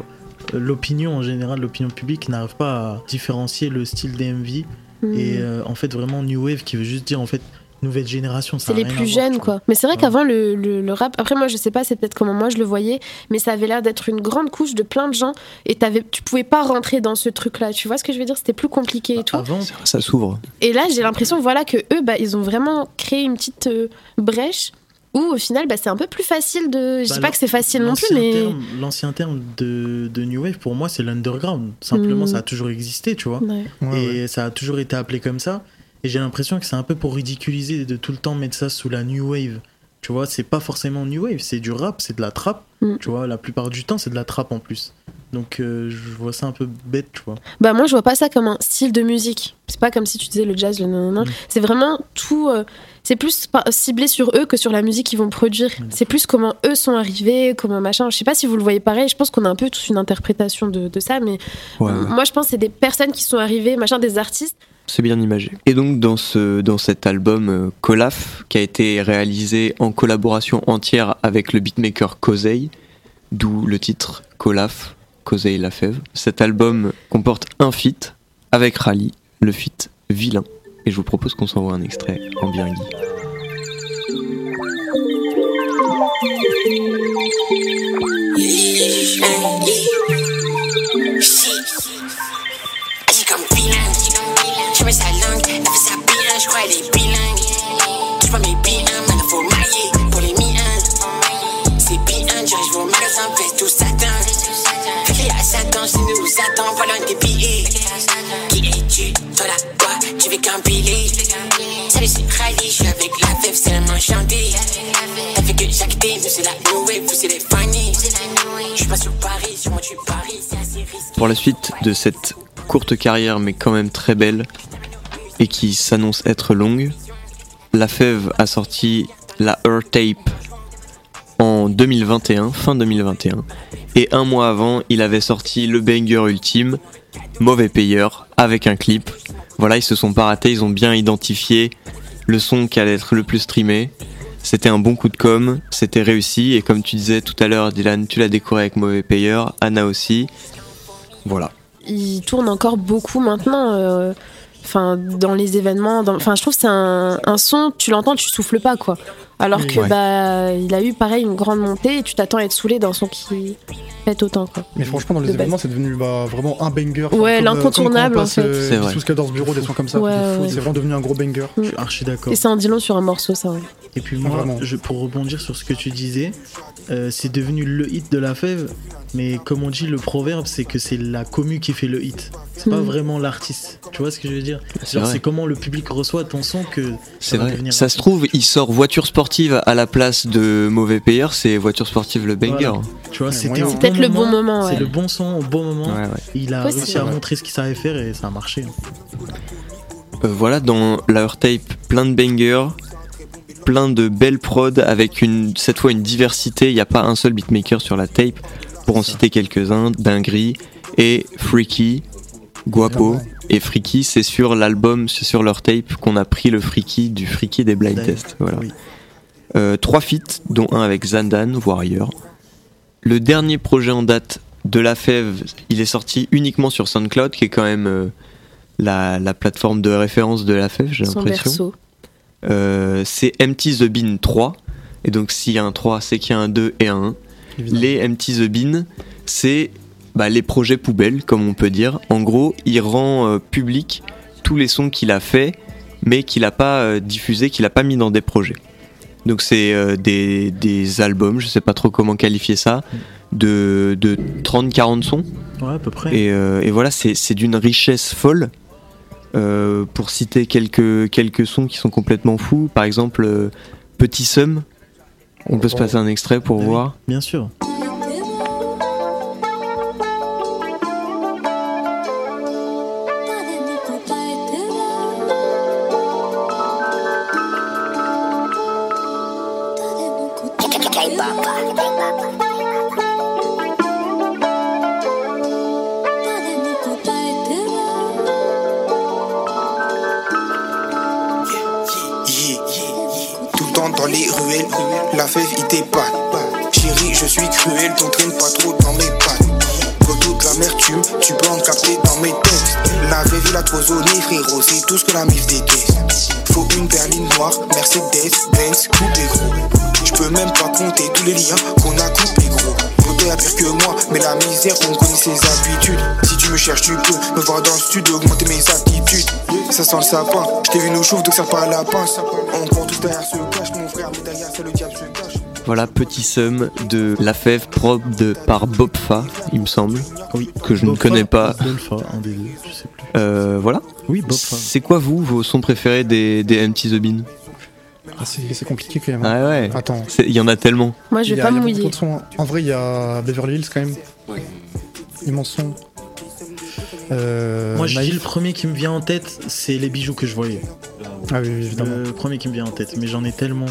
[SPEAKER 6] l'opinion en général, l'opinion publique n'arrive pas à différencier le style DMV
[SPEAKER 4] Mm.
[SPEAKER 6] et euh, en fait vraiment New Wave qui veut juste dire en fait nouvelle génération.
[SPEAKER 4] C'est les plus jeunes, quoi. Mais c'est vrai
[SPEAKER 6] Ouais.
[SPEAKER 4] qu'avant, le, le- le rap. Après, moi, je sais pas, c'est peut-être comment moi je le voyais, mais ça avait l'air d'être une grande couche de plein de gens et t'avais, tu pouvais pas rentrer dans ce truc-là. Tu vois ce que je veux dire? C'était plus compliqué et tout.
[SPEAKER 6] Avant,
[SPEAKER 2] Ça s'ouvre.
[SPEAKER 4] Et là, j'ai l'impression, voilà, que eux, bah, ils ont vraiment créé une petite euh, brèche où, au final, bah, c'est un peu plus facile de. Je
[SPEAKER 6] Bah,
[SPEAKER 4] dis pas que c'est facile non plus,
[SPEAKER 6] l'ancien
[SPEAKER 4] mais.
[SPEAKER 6] terme- L'ancien terme de, de New Wave, pour moi, c'est l'underground. Simplement,
[SPEAKER 4] Mm.
[SPEAKER 6] ça a toujours existé, tu vois.
[SPEAKER 4] Ouais.
[SPEAKER 5] Ouais,
[SPEAKER 6] et ça a toujours été appelé comme ça. Et j'ai l'impression que c'est un peu pour ridiculiser de tout le temps mettre ça sous la New Wave. Tu vois, c'est pas forcément New Wave, c'est du rap, c'est de la trap.
[SPEAKER 4] Mm.
[SPEAKER 6] Tu vois, la plupart du temps, c'est de la trap en plus. Donc, euh, je vois ça un peu bête, tu vois.
[SPEAKER 4] Bah moi je vois pas ça comme un style de musique. C'est pas comme si tu disais le jazz, le nanana.
[SPEAKER 6] Mm.
[SPEAKER 4] C'est vraiment tout. euh, c'est plus ciblé sur eux que sur la musique qu'ils vont produire. C'est plus comment eux sont arrivés, comment machin. Je sais pas si vous le voyez pareil. Je pense qu'on a un peu tous une interprétation de, de ça, mais
[SPEAKER 2] Ouais,
[SPEAKER 4] moi je pense que c'est des personnes qui sont arrivées, machin, des artistes.
[SPEAKER 2] C'est bien imagé. Et donc dans, ce, dans cet album euh, Colaf, qui a été réalisé en collaboration entière avec le beatmaker Kosei, d'où le titre Colaf, Lafèvre, cet album comporte un feat avec Rally, le feat Vilain. Et je vous propose qu'on s'envoie un extrait en bien.
[SPEAKER 13] Pour la
[SPEAKER 2] suite de cette courte carrière mais quand même très belle et qui s'annonce être longue, La Fève a sorti la Her Tape en 2021, fin 2021. Et un mois avant, il avait sorti le banger ultime, Mauvais Payeur, avec un clip. Voilà, ils se sont pas ratés, ils ont bien identifié le son qui allait être le plus streamé. C'était un bon coup de com, c'était réussi, et comme tu disais tout à l'heure, Dylan, tu l'as décoré avec Mauvais Payeur, Anna aussi. Voilà.
[SPEAKER 4] il tourne encore beaucoup maintenant. euh, Enfin, dans les événements, dans- enfin, je trouve c'est un, un son, tu l'entends, tu souffles pas, quoi. Alors que,
[SPEAKER 2] Ouais.
[SPEAKER 4] bah, il a eu pareil une grande montée et tu t'attends à être saoulé d'un son qui pète autant, quoi.
[SPEAKER 5] Mais franchement, dans les
[SPEAKER 4] De
[SPEAKER 5] événements, c'est devenu bah, vraiment un banger.
[SPEAKER 4] Ouais,
[SPEAKER 5] euh,
[SPEAKER 4] l'incontournable, en fait.
[SPEAKER 5] euh,
[SPEAKER 2] C'est vrai.
[SPEAKER 5] Sous Scadors Bureau, des sons comme ça.
[SPEAKER 4] Ouais,
[SPEAKER 5] c'est
[SPEAKER 4] ouais.
[SPEAKER 5] vraiment devenu un gros banger.
[SPEAKER 6] Je suis archi d'accord.
[SPEAKER 4] Et c'est un dit long sur un morceau, ça. ouais.
[SPEAKER 6] Et puis moi, je, pour rebondir sur ce que tu disais, euh, c'est devenu le hit de la fève, mais comme on dit, le proverbe, c'est que c'est la commu qui fait le hit. C'est pas
[SPEAKER 4] Mm.
[SPEAKER 6] vraiment l'artiste. Tu vois ce que je veux dire?
[SPEAKER 2] C'est
[SPEAKER 6] comment le public reçoit ton son que
[SPEAKER 2] C'est
[SPEAKER 6] va
[SPEAKER 2] vrai.
[SPEAKER 6] devenir
[SPEAKER 2] Ça se trouve, il sort voiture sportive à la place de mauvais payeur, c'est voiture sportive le banger.
[SPEAKER 6] Voilà. Tu vois, c'était
[SPEAKER 4] peut-être le
[SPEAKER 6] moment,
[SPEAKER 4] bon moment, ouais.
[SPEAKER 6] C'est le bon son au bon moment.
[SPEAKER 2] Ouais, ouais.
[SPEAKER 6] Il a
[SPEAKER 4] Possible.
[SPEAKER 6] réussi à montrer ce qu'il savait faire et ça a marché.
[SPEAKER 2] Euh, voilà, dans la Tape, plein de bangers, plein de belles prods avec une, cette fois une diversité. Il n'y a pas un seul beatmaker sur la tape. Pour en
[SPEAKER 6] ça.
[SPEAKER 2] citer quelques-uns, Dinguerie et Freaky, Guapo. Et Freaky, c'est sur l'album, c'est sur leur tape qu'on a pris le Freaky du Freaky des blind tests. Voilà.
[SPEAKER 6] oui.
[SPEAKER 2] Euh, trois feats, dont un avec Zandan, Warrior. Le dernier projet en date de la Fève, il est sorti uniquement sur SoundCloud, qui est quand même euh, la, la plateforme de référence de la Fève, j'ai
[SPEAKER 4] Son
[SPEAKER 2] l'impression.
[SPEAKER 4] berceau.
[SPEAKER 2] Euh, c'est Empty the Bean 3. Et donc s'il y a un 3, c'est qu'il y a un 2 et un 1.
[SPEAKER 5] évidemment.
[SPEAKER 2] Les Empty the Bean, c'est bah, les projets poubelles, comme on peut dire. En gros, il rend euh, public tous les sons qu'il a fait, mais qu'il n'a pas euh, diffusé, qu'il n'a pas mis dans des projets. Donc c'est euh, des, des albums, je sais pas trop comment qualifier ça, de, de 30-40 sons.
[SPEAKER 6] Ouais, à peu près.
[SPEAKER 2] Et, euh, et voilà, c'est d'une richesse folle. Euh, pour citer quelques, quelques sons qui sont complètement fous, par exemple Petit Sum, on peut se passer un extrait pour
[SPEAKER 6] Ah oui,
[SPEAKER 2] voir.
[SPEAKER 6] Bien sûr.
[SPEAKER 12] Me voir dans le studio, augmenter mes attitudes. Ça sent le sapin, je t'ai vu nous chauffe, donc ça pas la pince. On court tous derrière ce cache, mon frère, mais derrière ça le diable se cache.
[SPEAKER 2] Voilà, petit sum de La Fève propre de, par Bobfa, il me semble.
[SPEAKER 6] Oui.
[SPEAKER 2] Que je ne connais pas.
[SPEAKER 6] ou Dolpha, un des deux, je sais plus.
[SPEAKER 2] Euh, voilà.
[SPEAKER 6] Oui, Bobfa.
[SPEAKER 2] C'est quoi, vous, vos sons préférés des, des MT The Bean
[SPEAKER 5] Ah, c'est compliqué quand même.
[SPEAKER 2] Ah ouais.
[SPEAKER 5] Attends.
[SPEAKER 2] Il y en a tellement.
[SPEAKER 4] Moi, je
[SPEAKER 5] Il
[SPEAKER 4] vais
[SPEAKER 5] y a-
[SPEAKER 4] pas mouiller.
[SPEAKER 5] de sons, hein. En vrai, il y a Beverly Hills quand même. Immense son. Euh,
[SPEAKER 6] Moi, je dis le premier qui me vient en tête, c'est les bijoux que je voyais.
[SPEAKER 5] Ah oui, évidemment.
[SPEAKER 6] Le premier qui me vient en tête, mais j'en ai tellement.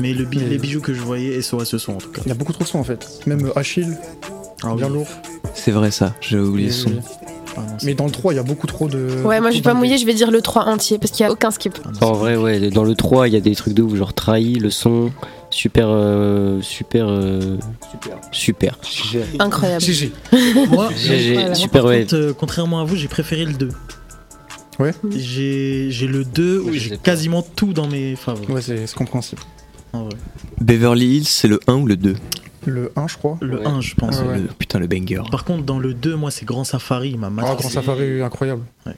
[SPEAKER 6] Mais le bi-
[SPEAKER 5] Mais-
[SPEAKER 6] les bijoux que je voyais, SOS ce son en tout cas.
[SPEAKER 5] Il y a beaucoup trop de sons en fait. Même euh, Achille,
[SPEAKER 6] Ah
[SPEAKER 5] bien
[SPEAKER 6] oui.
[SPEAKER 5] lourd.
[SPEAKER 2] C'est vrai ça, j'ai oublié ce son.
[SPEAKER 6] Ah non,
[SPEAKER 5] Mais dans le 3, il y a beaucoup trop de.
[SPEAKER 4] Ouais, moi, je vais pas mouiller, je vais dire le 3 entier parce qu'il y a aucun skip.
[SPEAKER 6] ah non,
[SPEAKER 3] En vrai, ouais, dans le 3, il y a des trucs de ouf, genre trahi, le son, super. euh, super. euh, super.
[SPEAKER 4] Incroyable.
[SPEAKER 5] GG.
[SPEAKER 6] Moi,
[SPEAKER 3] GG,
[SPEAKER 4] Voilà.
[SPEAKER 3] super,
[SPEAKER 6] par contre, euh, contrairement à vous, j'ai préféré le 2.
[SPEAKER 5] Ouais.
[SPEAKER 6] J'ai j'ai le 2 où j'ai quasiment tout dans mes favoris.
[SPEAKER 5] Ouais, c'est c'est compréhensible.
[SPEAKER 6] En vrai.
[SPEAKER 2] Beverly Hills, c'est le 1 ou le 2
[SPEAKER 5] Le 1, je crois.
[SPEAKER 6] Le
[SPEAKER 3] Ouais.
[SPEAKER 6] 1, je pense.
[SPEAKER 5] Ah ouais.
[SPEAKER 2] Le- Putain, le banger.
[SPEAKER 6] Par contre, dans le 2, moi, c'est Grand Safari, il m'a
[SPEAKER 5] Ah,
[SPEAKER 6] matrixé.
[SPEAKER 5] Grand Safari, incroyable.
[SPEAKER 6] Ouais.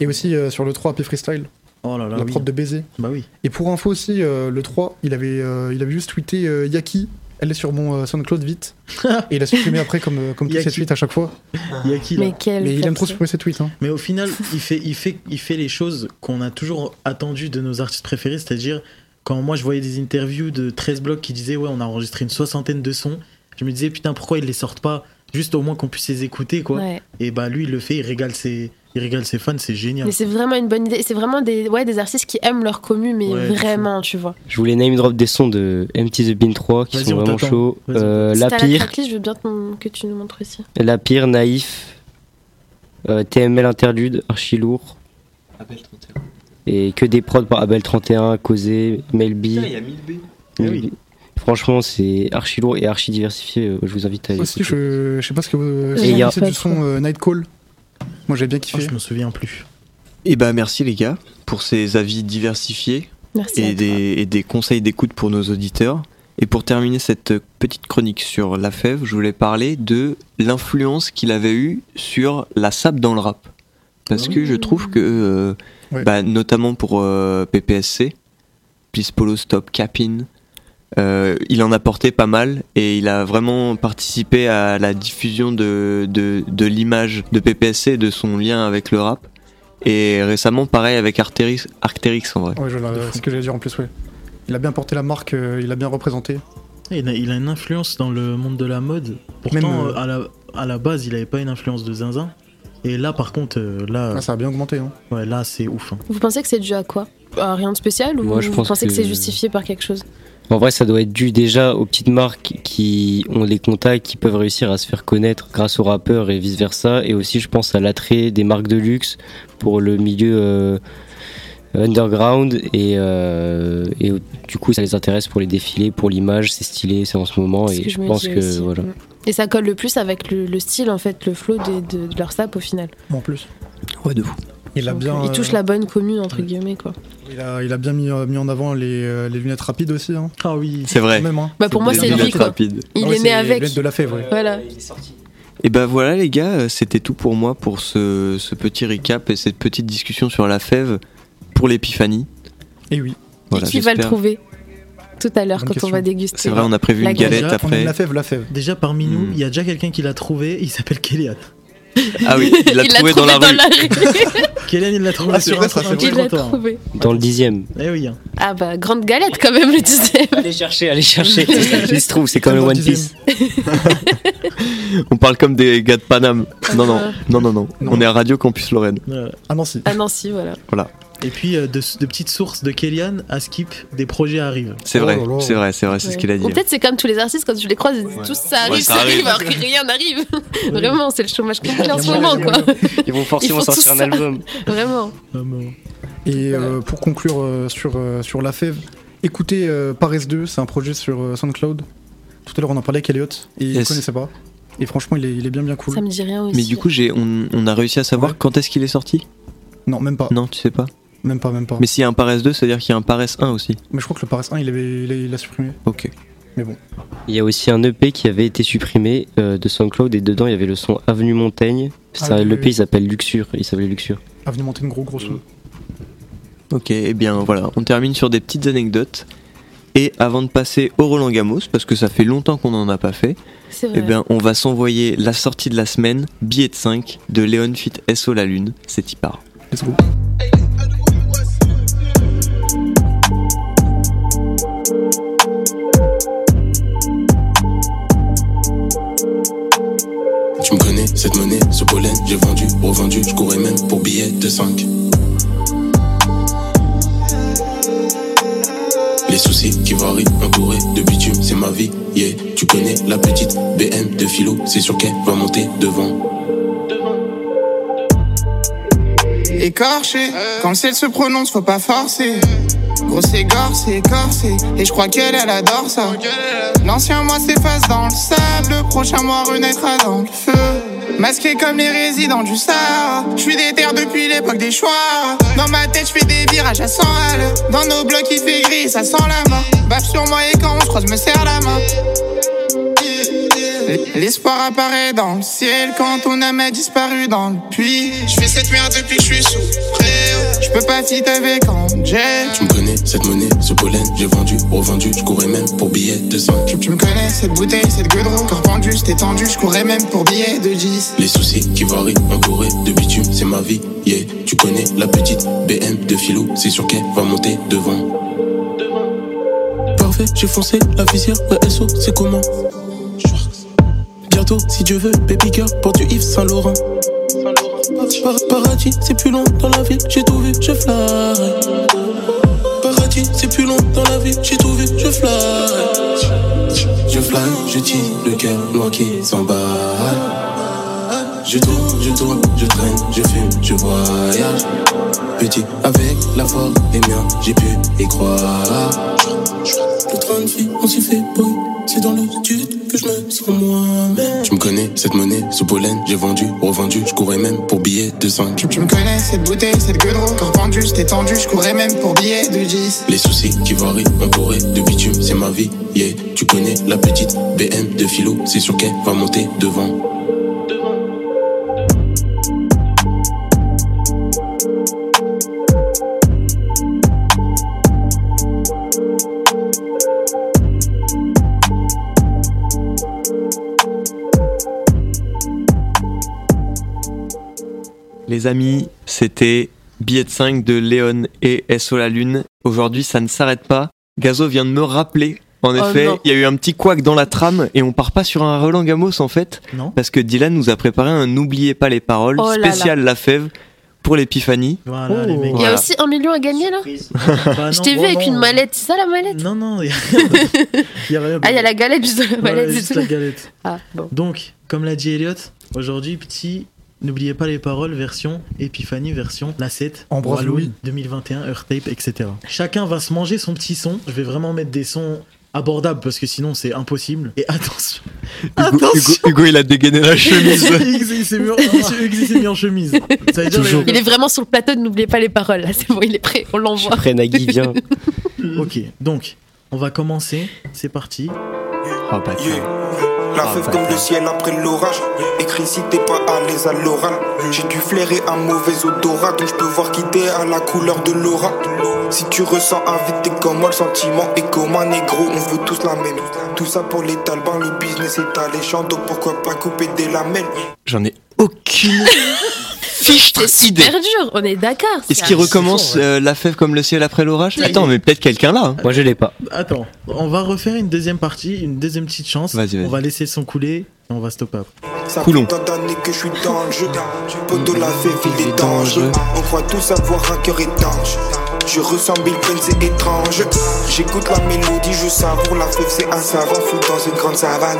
[SPEAKER 5] Et aussi euh, sur le 3, AP Freestyle,
[SPEAKER 6] Oh là là,
[SPEAKER 5] la
[SPEAKER 6] oui.
[SPEAKER 5] prod de baiser.
[SPEAKER 6] Bah oui.
[SPEAKER 5] Et pour info aussi, euh, le 3, il avait, euh, il avait juste tweeté euh, Yaki. Elle est sur mon euh, SoundCloud vite. et il a supprimé après comme, comme tous ses
[SPEAKER 6] Yaki.
[SPEAKER 5] tweets à chaque fois.
[SPEAKER 6] Il y a qui là
[SPEAKER 4] Mais quel.
[SPEAKER 5] Mais il aime trop supprimer ses tweets. Hein.
[SPEAKER 6] Mais au final, il fait, il, fait, il fait les choses qu'on a toujours attendues de nos artistes préférés, c'est-à-dire quand moi je voyais des interviews de 13 blocs qui disaient ouais on a enregistré une soixantaine de sons, je me disais putain pourquoi ils les sortent pas? Juste au moins qu'on puisse les écouter quoi.
[SPEAKER 4] Ouais.
[SPEAKER 6] Et bah lui il le fait, il régale ses, il régale ses fans, c'est génial.
[SPEAKER 4] Mais c'est vraiment une bonne idée. C'est vraiment des, ouais, des artistes qui aiment leur commu, mais
[SPEAKER 6] Ouais,
[SPEAKER 4] vraiment, tu vois.
[SPEAKER 3] Je voulais name drop des sons de MT The Bean 3 qui sont
[SPEAKER 6] on
[SPEAKER 3] vraiment chauds. Euh,
[SPEAKER 4] Si
[SPEAKER 3] la pire,
[SPEAKER 4] tracklist, je veux bien que tu nous montres aussi.
[SPEAKER 3] la pire, naïf, euh, TML interlude, archi lourd. Et que des prods par Abel 31, Causé, Melby.
[SPEAKER 6] oui.
[SPEAKER 3] Franchement, c'est archi lourd et archi diversifié. euh, Je vous invite à
[SPEAKER 5] Aussi, je, je sais pas ce que vous
[SPEAKER 4] Et
[SPEAKER 3] il y a-
[SPEAKER 5] du son euh, Night Call. Moi j'ai bien
[SPEAKER 6] Oh,
[SPEAKER 5] kiffé.
[SPEAKER 6] je me souviens plus.
[SPEAKER 2] Et bah merci les gars pour ces avis diversifiés
[SPEAKER 4] Merci.
[SPEAKER 2] et des, et des conseils d'écoute pour nos auditeurs. Et pour terminer cette petite chronique sur La Fève, je voulais parler de l'influence qu'il avait eue sur la sap dans le rap. Parce que je trouve que, euh,
[SPEAKER 5] Ouais.
[SPEAKER 2] bah, notamment pour euh, PPSC, Please Polo Stop Capin, euh, il en a porté pas mal et il a vraiment participé à la diffusion de, de, de l'image de PPSC et de son lien avec le rap. Et récemment, pareil avec Arterix, Arcterix en vrai.
[SPEAKER 5] C'est ce que j'allais dire en plus, ouais. Il a bien porté la marque, euh, il a bien représenté.
[SPEAKER 6] Il a, il a une influence dans le monde de la mode. Pourtant,
[SPEAKER 5] Même, euh,
[SPEAKER 6] à, la, à la base, il avait pas une influence de zinzin. Et là, par contre, euh, là,
[SPEAKER 5] Ah, ça a bien augmenté. Hein.
[SPEAKER 6] ouais, là, c'est ouf. hein.
[SPEAKER 4] Vous pensez que c'est dû à quoi? À rien de spécial ou
[SPEAKER 3] Moi, je
[SPEAKER 4] vous
[SPEAKER 3] pense
[SPEAKER 4] pensez que,
[SPEAKER 3] que-
[SPEAKER 4] c'est justifié par quelque chose?
[SPEAKER 3] En vrai, ça doit être dû déjà aux petites marques qui ont les contacts, qui peuvent réussir à se faire connaître grâce aux rappeurs et vice versa. Et aussi, je pense à l'attrait des marques de luxe pour le milieu euh, underground. Et, euh, et du coup, ça les intéresse pour les défilés, pour l'image, c'est stylé, c'est en ce moment. Et je pense que
[SPEAKER 4] aussi.
[SPEAKER 3] voilà.
[SPEAKER 4] Et ça colle le plus avec le, le style, en fait, le flow de, de- de leur sap au final.
[SPEAKER 5] En plus.
[SPEAKER 2] Ouais, de fou.
[SPEAKER 5] Il a bien,
[SPEAKER 4] il touche
[SPEAKER 5] euh,
[SPEAKER 4] la bonne commune, entre guillemets, quoi.
[SPEAKER 5] il a, il a bien mis, euh, mis en avant les, euh, les lunettes rapides aussi. Hein.
[SPEAKER 6] Ah oui.
[SPEAKER 2] C'est vrai.
[SPEAKER 5] Même, hein.
[SPEAKER 4] Bah, pour moi, c'est lui, quoi. Il
[SPEAKER 5] Ah
[SPEAKER 4] est né
[SPEAKER 5] c'est
[SPEAKER 4] avec.
[SPEAKER 5] Les lunettes de la fèvre, ouais.
[SPEAKER 4] Voilà.
[SPEAKER 2] Et bah voilà les gars, euh, c'était tout pour moi pour ce, ce petit recap et cette petite discussion sur la fève pour l'épiphanie.
[SPEAKER 5] Et oui.
[SPEAKER 2] Voilà,
[SPEAKER 4] Et qui va le trouver tout à l'heure quand
[SPEAKER 5] question.
[SPEAKER 4] on va déguster
[SPEAKER 2] C'est vrai, on a prévu
[SPEAKER 4] La
[SPEAKER 2] une
[SPEAKER 4] galette.
[SPEAKER 2] galette
[SPEAKER 5] On aime
[SPEAKER 2] après.
[SPEAKER 5] la fève, la fève.
[SPEAKER 6] Déjà, parmi nous,
[SPEAKER 2] Hmm.
[SPEAKER 6] il y a déjà quelqu'un qui l'a trouvé, il s'appelle Kélian.
[SPEAKER 2] Ah oui, il l'a trouvé dans la rue.
[SPEAKER 6] Kélian, il l'a trouvé
[SPEAKER 5] Ah,
[SPEAKER 6] sur un.
[SPEAKER 4] Il l'a trouvé.
[SPEAKER 3] Dans le dixième.
[SPEAKER 6] Eh oui. hein.
[SPEAKER 4] Ah bah, grande galette quand même, le dixième.
[SPEAKER 3] Allez chercher, allez chercher. Il se trouve, c'est comme le One Piece.
[SPEAKER 2] On parle comme des gars de Paname. Non, non, non, non, non.
[SPEAKER 5] Non.
[SPEAKER 2] On est à Radio Campus Lorraine.
[SPEAKER 6] Voilà.
[SPEAKER 5] Ah non, si.
[SPEAKER 4] À Nancy, voilà.
[SPEAKER 6] Et puis, euh, de, de petites sources de Kélian à Skip, des projets arrivent.
[SPEAKER 2] C'est
[SPEAKER 5] Oh
[SPEAKER 2] vrai,
[SPEAKER 5] là.
[SPEAKER 2] c'est vrai, c'est vrai, c'est ce qu'il a dit.
[SPEAKER 4] Peut-être c'est comme tous les artistes, quand tu les croises, ils disent tous ça arrive,
[SPEAKER 2] Ouais,
[SPEAKER 4] ça,
[SPEAKER 2] ça
[SPEAKER 4] arrive,
[SPEAKER 2] arrive.
[SPEAKER 4] alors que rien n'arrive. Vraiment, c'est le chômage complet en
[SPEAKER 5] Il
[SPEAKER 4] ce moment, quoi.
[SPEAKER 3] Ils vont forcément sortir un
[SPEAKER 4] ça.
[SPEAKER 3] album.
[SPEAKER 4] Vraiment.
[SPEAKER 6] Vraiment.
[SPEAKER 5] Et euh, pour conclure euh, sur, euh, sur la fève, écoutez euh, Paris 2, c'est un projet sur euh, SoundCloud. Tout à l'heure, on en parlait avec Elliot et il ne
[SPEAKER 2] Yes.
[SPEAKER 5] connaissait pas. Et franchement, il est, il est bien bien cool.
[SPEAKER 4] Ça me dit rien aussi.
[SPEAKER 2] Mais du coup, on, on a réussi à savoir
[SPEAKER 5] Ouais.
[SPEAKER 2] quand est-ce qu'il est sorti?
[SPEAKER 5] Non, même pas.
[SPEAKER 2] Non, tu sais pas
[SPEAKER 5] Même pas, même pas.
[SPEAKER 2] Mais s'il y a un Paresse 2, ça veut dire qu'il y a un Paresse 1 aussi.
[SPEAKER 5] Mais je crois que le Paris 1, il, avait, il, a, il a supprimé.
[SPEAKER 2] Ok.
[SPEAKER 5] Mais bon.
[SPEAKER 3] Il y a aussi un EP qui avait été supprimé euh, de SoundCloud et dedans il y avait le son Avenue Montaigne. Ça,
[SPEAKER 5] Ah
[SPEAKER 3] L'EP
[SPEAKER 5] oui.
[SPEAKER 3] il s'appelle Luxure, il s'appelait Luxure.
[SPEAKER 5] Avenue Montaigne, gros gros son.
[SPEAKER 2] Ok, et bien voilà, on termine sur des petites anecdotes. Et avant de passer au Roland Gamos, parce que ça fait longtemps qu'on n'en a pas fait,
[SPEAKER 4] C'est
[SPEAKER 2] eh
[SPEAKER 4] vrai.
[SPEAKER 2] bien on va s'envoyer la sortie de la semaine, billet de 5 de Léon Fit SO La Lune. C'est y part.
[SPEAKER 5] Let's go.
[SPEAKER 9] Cette monnaie, ce pollen, j'ai vendu, revendu, je courais même pour billets de 5. Les soucis qui varient, entouré de bitume, c'est ma vie, yeah. Tu connais la petite BM de philo, c'est sûr qu'elle va monter devant.
[SPEAKER 14] Écorché, quand le ciel se prononce, faut pas forcer. Gros c'est gore, c'est écorcé, et je crois qu'elle, elle adore ça. L'ancien moi s'efface dans le sable, le prochain moi renaîtra dans le feu. Masqué comme les résidents du Sahara, je suis déter depuis l'époque des choix. Dans ma tête, je fais des virages à 100 à l'heure. Dans nos blocs, il fait gris, ça sent la mort. Bap sur moi et quand on se croise, me serre la main. L'espoir apparaît dans le ciel quand ton âme a disparu dans le puits. Je fais cette merde depuis que je suis sous. Je peux pas fit avec Angel.
[SPEAKER 9] Tu me connais, cette monnaie, ce pollen, j'ai vendu, revendu, je courais même pour billets de 5.
[SPEAKER 14] Tu, tu me connais, cette bouteille, cette gueudreau. Corps pendu, j'étais tendu, je courais même pour billets de 10.
[SPEAKER 9] Les soucis qui varient, entouré de bitume, c'est ma vie, yeah. Tu connais la petite BM de philo, c'est sûr qu'elle va monter devant. Parfait, j'ai foncé la visière, ouais, SO, c'est comment? Si Dieu veut, baby girl, porte du Yves Saint Laurent. Par- paradis, c'est plus long dans la vie, j'ai tout vu, je fly. Paradis, c'est plus long dans la vie, j'ai tout vu, je fly. Je fly, je tire le cœur noir qui s'emballe. Je tourne, je tourne, je traîne, je fume, je voyage. Petit, avec la force des miens, j'ai pu y croire. Le train de vie, on s'y fait boy. C'est dans le stud que je me sens moi-même. Tu me connais, cette monnaie, ce pollen, j'ai vendu, revendu, je courais même pour billets de 5.
[SPEAKER 14] Tu, tu me connais, cette bouteille, cette gueudreau. Corps pendu, j'étais tendu, je courais même pour billets de 10.
[SPEAKER 9] Les soucis qui varient, entouré de bitume, c'est ma vie, yeah. Tu connais la petite BM de philo, c'est sûr qu'elle va monter devant.
[SPEAKER 2] Les amis, c'était billet de 5 de Léon et SO La Lune. Aujourd'hui, ça ne s'arrête pas. Gazo vient de me rappeler. En
[SPEAKER 4] Oh
[SPEAKER 2] effet, il y a eu un petit couac dans la trame et on part pas sur un Roland Gamos en fait.
[SPEAKER 6] Non.
[SPEAKER 2] Parce que Dylan nous a préparé un N'oubliez pas les paroles
[SPEAKER 4] Oh là là.
[SPEAKER 2] spécial La Fève pour l'épiphanie.
[SPEAKER 6] Voilà, les mecs.
[SPEAKER 4] Il y a aussi un million à gagner là
[SPEAKER 6] Bah
[SPEAKER 4] Je t'ai vu
[SPEAKER 6] oh
[SPEAKER 4] avec
[SPEAKER 6] non.
[SPEAKER 4] une mallette, c'est ça la mallette
[SPEAKER 6] Non, non, il y a rien. de- Il y a rien. de-
[SPEAKER 4] Ah, il y a la galette juste dans la
[SPEAKER 6] Ouais,
[SPEAKER 4] mallette.
[SPEAKER 6] juste la galette.
[SPEAKER 4] Ah, bon.
[SPEAKER 6] Donc, comme l'a dit Elliot, aujourd'hui, petit, n'oubliez pas les paroles, version Epiphanie, version La 7,
[SPEAKER 5] Ambroise Louis.
[SPEAKER 6] 2021, Earthtape, etc. Chacun va se manger son petit son. Je vais vraiment mettre des sons abordables parce que sinon c'est impossible. Et attention,
[SPEAKER 2] Hugo, Hugo- Hugo, il a dégainé la chemise.
[SPEAKER 6] il s'est mis, en- il s'est mis en chemise. Ça veut dire,
[SPEAKER 2] Toujours.
[SPEAKER 4] Il est vraiment sur le plateau, n'oubliez pas les paroles là, c'est bon, il est prêt, on l'envoie.
[SPEAKER 3] Après Nagui vient.
[SPEAKER 6] Ok, donc on va commencer. C'est parti.
[SPEAKER 12] Yeah. La
[SPEAKER 2] Ah,
[SPEAKER 12] fève
[SPEAKER 2] bah,
[SPEAKER 12] comme le ciel après l'orage. Écrit si t'es pas à l'aise à l'oral. J'ai dû flairer un mauvais odorat, donc je peux voir qui t'es à la couleur de l'aura. Si tu ressens un vide, t'es comme moi, le sentiment est comme un négro, on veut tous la même. Tout ça pour les talbans, le business est alléchant, donc pourquoi pas couper des lamelles?
[SPEAKER 2] J'en ai aucune fiche
[SPEAKER 4] C'est
[SPEAKER 2] idée.
[SPEAKER 4] super dur, on est d'accord.
[SPEAKER 2] Est-ce
[SPEAKER 4] c'est
[SPEAKER 2] qu'il recommence euh, La Fève comme le ciel après l'orage?
[SPEAKER 6] Y
[SPEAKER 2] Attends, mais peut-être quelqu'un là. hein.
[SPEAKER 3] Moi je l'ai pas.
[SPEAKER 6] Attends, on va refaire une deuxième partie, une deuxième petite chance.
[SPEAKER 2] Vas-y, vas-y.
[SPEAKER 6] On va laisser son couler et on va stopper après.
[SPEAKER 12] Ça
[SPEAKER 2] Coulon.
[SPEAKER 12] fait tant d'années que je suis dans le jeu. Poteau la fève, il est dangereux. On croit tous avoir un cœur étanche. Je ressens peines, c'est étrange. J'écoute la mélodie, je savoure la fève, c'est un savant fou dans une grande savane.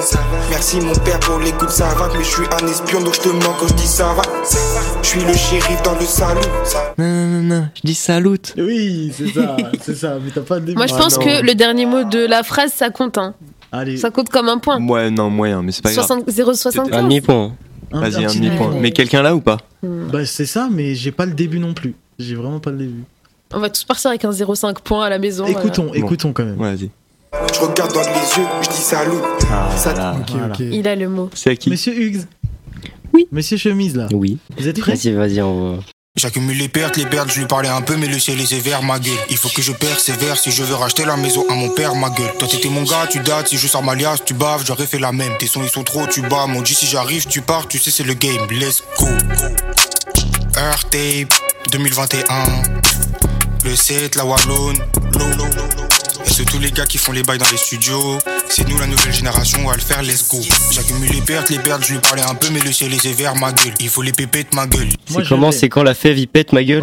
[SPEAKER 12] Merci mon père pour l'écoute savante, mais je suis un espion donc je te mens quand je dis ça va. Je suis le shérif dans le salon.
[SPEAKER 2] Non, non, non, non, je dis salut.
[SPEAKER 6] Oui, c'est ça, c'est ça, mais t'as pas de début.
[SPEAKER 4] Moi je
[SPEAKER 2] Ah,
[SPEAKER 4] pense
[SPEAKER 2] non.
[SPEAKER 4] que le dernier mot de la phrase ça compte. Hein.
[SPEAKER 6] Allez,
[SPEAKER 4] Ça compte comme un point.
[SPEAKER 2] Ouais, non, moyen, mais c'est pas grave.
[SPEAKER 4] 60 0,75.
[SPEAKER 3] Un demi-point.
[SPEAKER 2] Vas-y, un demi-point. Mais quelqu'un là ou pas?
[SPEAKER 6] Bah, c'est ça, mais j'ai pas le début non plus. J'ai vraiment pas le début.
[SPEAKER 4] On va tous partir avec un 0,5 points à la maison.
[SPEAKER 6] Écoutons,
[SPEAKER 4] voilà.
[SPEAKER 6] écoutons quand même.
[SPEAKER 2] Vas-y.
[SPEAKER 15] Je regarde dans les yeux, je dis salut. Ça-
[SPEAKER 5] Ok,
[SPEAKER 6] Voilà.
[SPEAKER 5] ok.
[SPEAKER 4] Il a le mot.
[SPEAKER 2] C'est à qui
[SPEAKER 6] Monsieur Hugues Oui. Monsieur Chemise là.
[SPEAKER 3] Oui.
[SPEAKER 6] Vous êtes prêts
[SPEAKER 3] Vas-y, vas-y, on va.
[SPEAKER 12] J'accumule les pertes, les pertes, je lui parlais un peu, mais le ciel est sévère, ma gueule. Il faut que je persévère si je veux racheter la maison à mon père, ma gueule. Toi, t'étais mon gars, tu dates, si je sors ma liasse, tu baves, j'aurais fait la même. Tes sons, ils sont trop, tu bats. Mon dit, si j'arrive, tu pars, tu sais, c'est le game. Let's go. Earth Tape 2021. Le 7, la Wallone. Low, low, low, low. Et c'est tous les gars qui font les bails dans les studios. C'est nous la nouvelle génération, on va le faire, let's go. J'accumule les pertes, les pertes, je lui parlais un peu, mais le ciel est sévère, ma gueule. Il faut les pépettes, ma gueule.
[SPEAKER 6] Moi,
[SPEAKER 3] comment. C'est quand la fève il pète ma gueule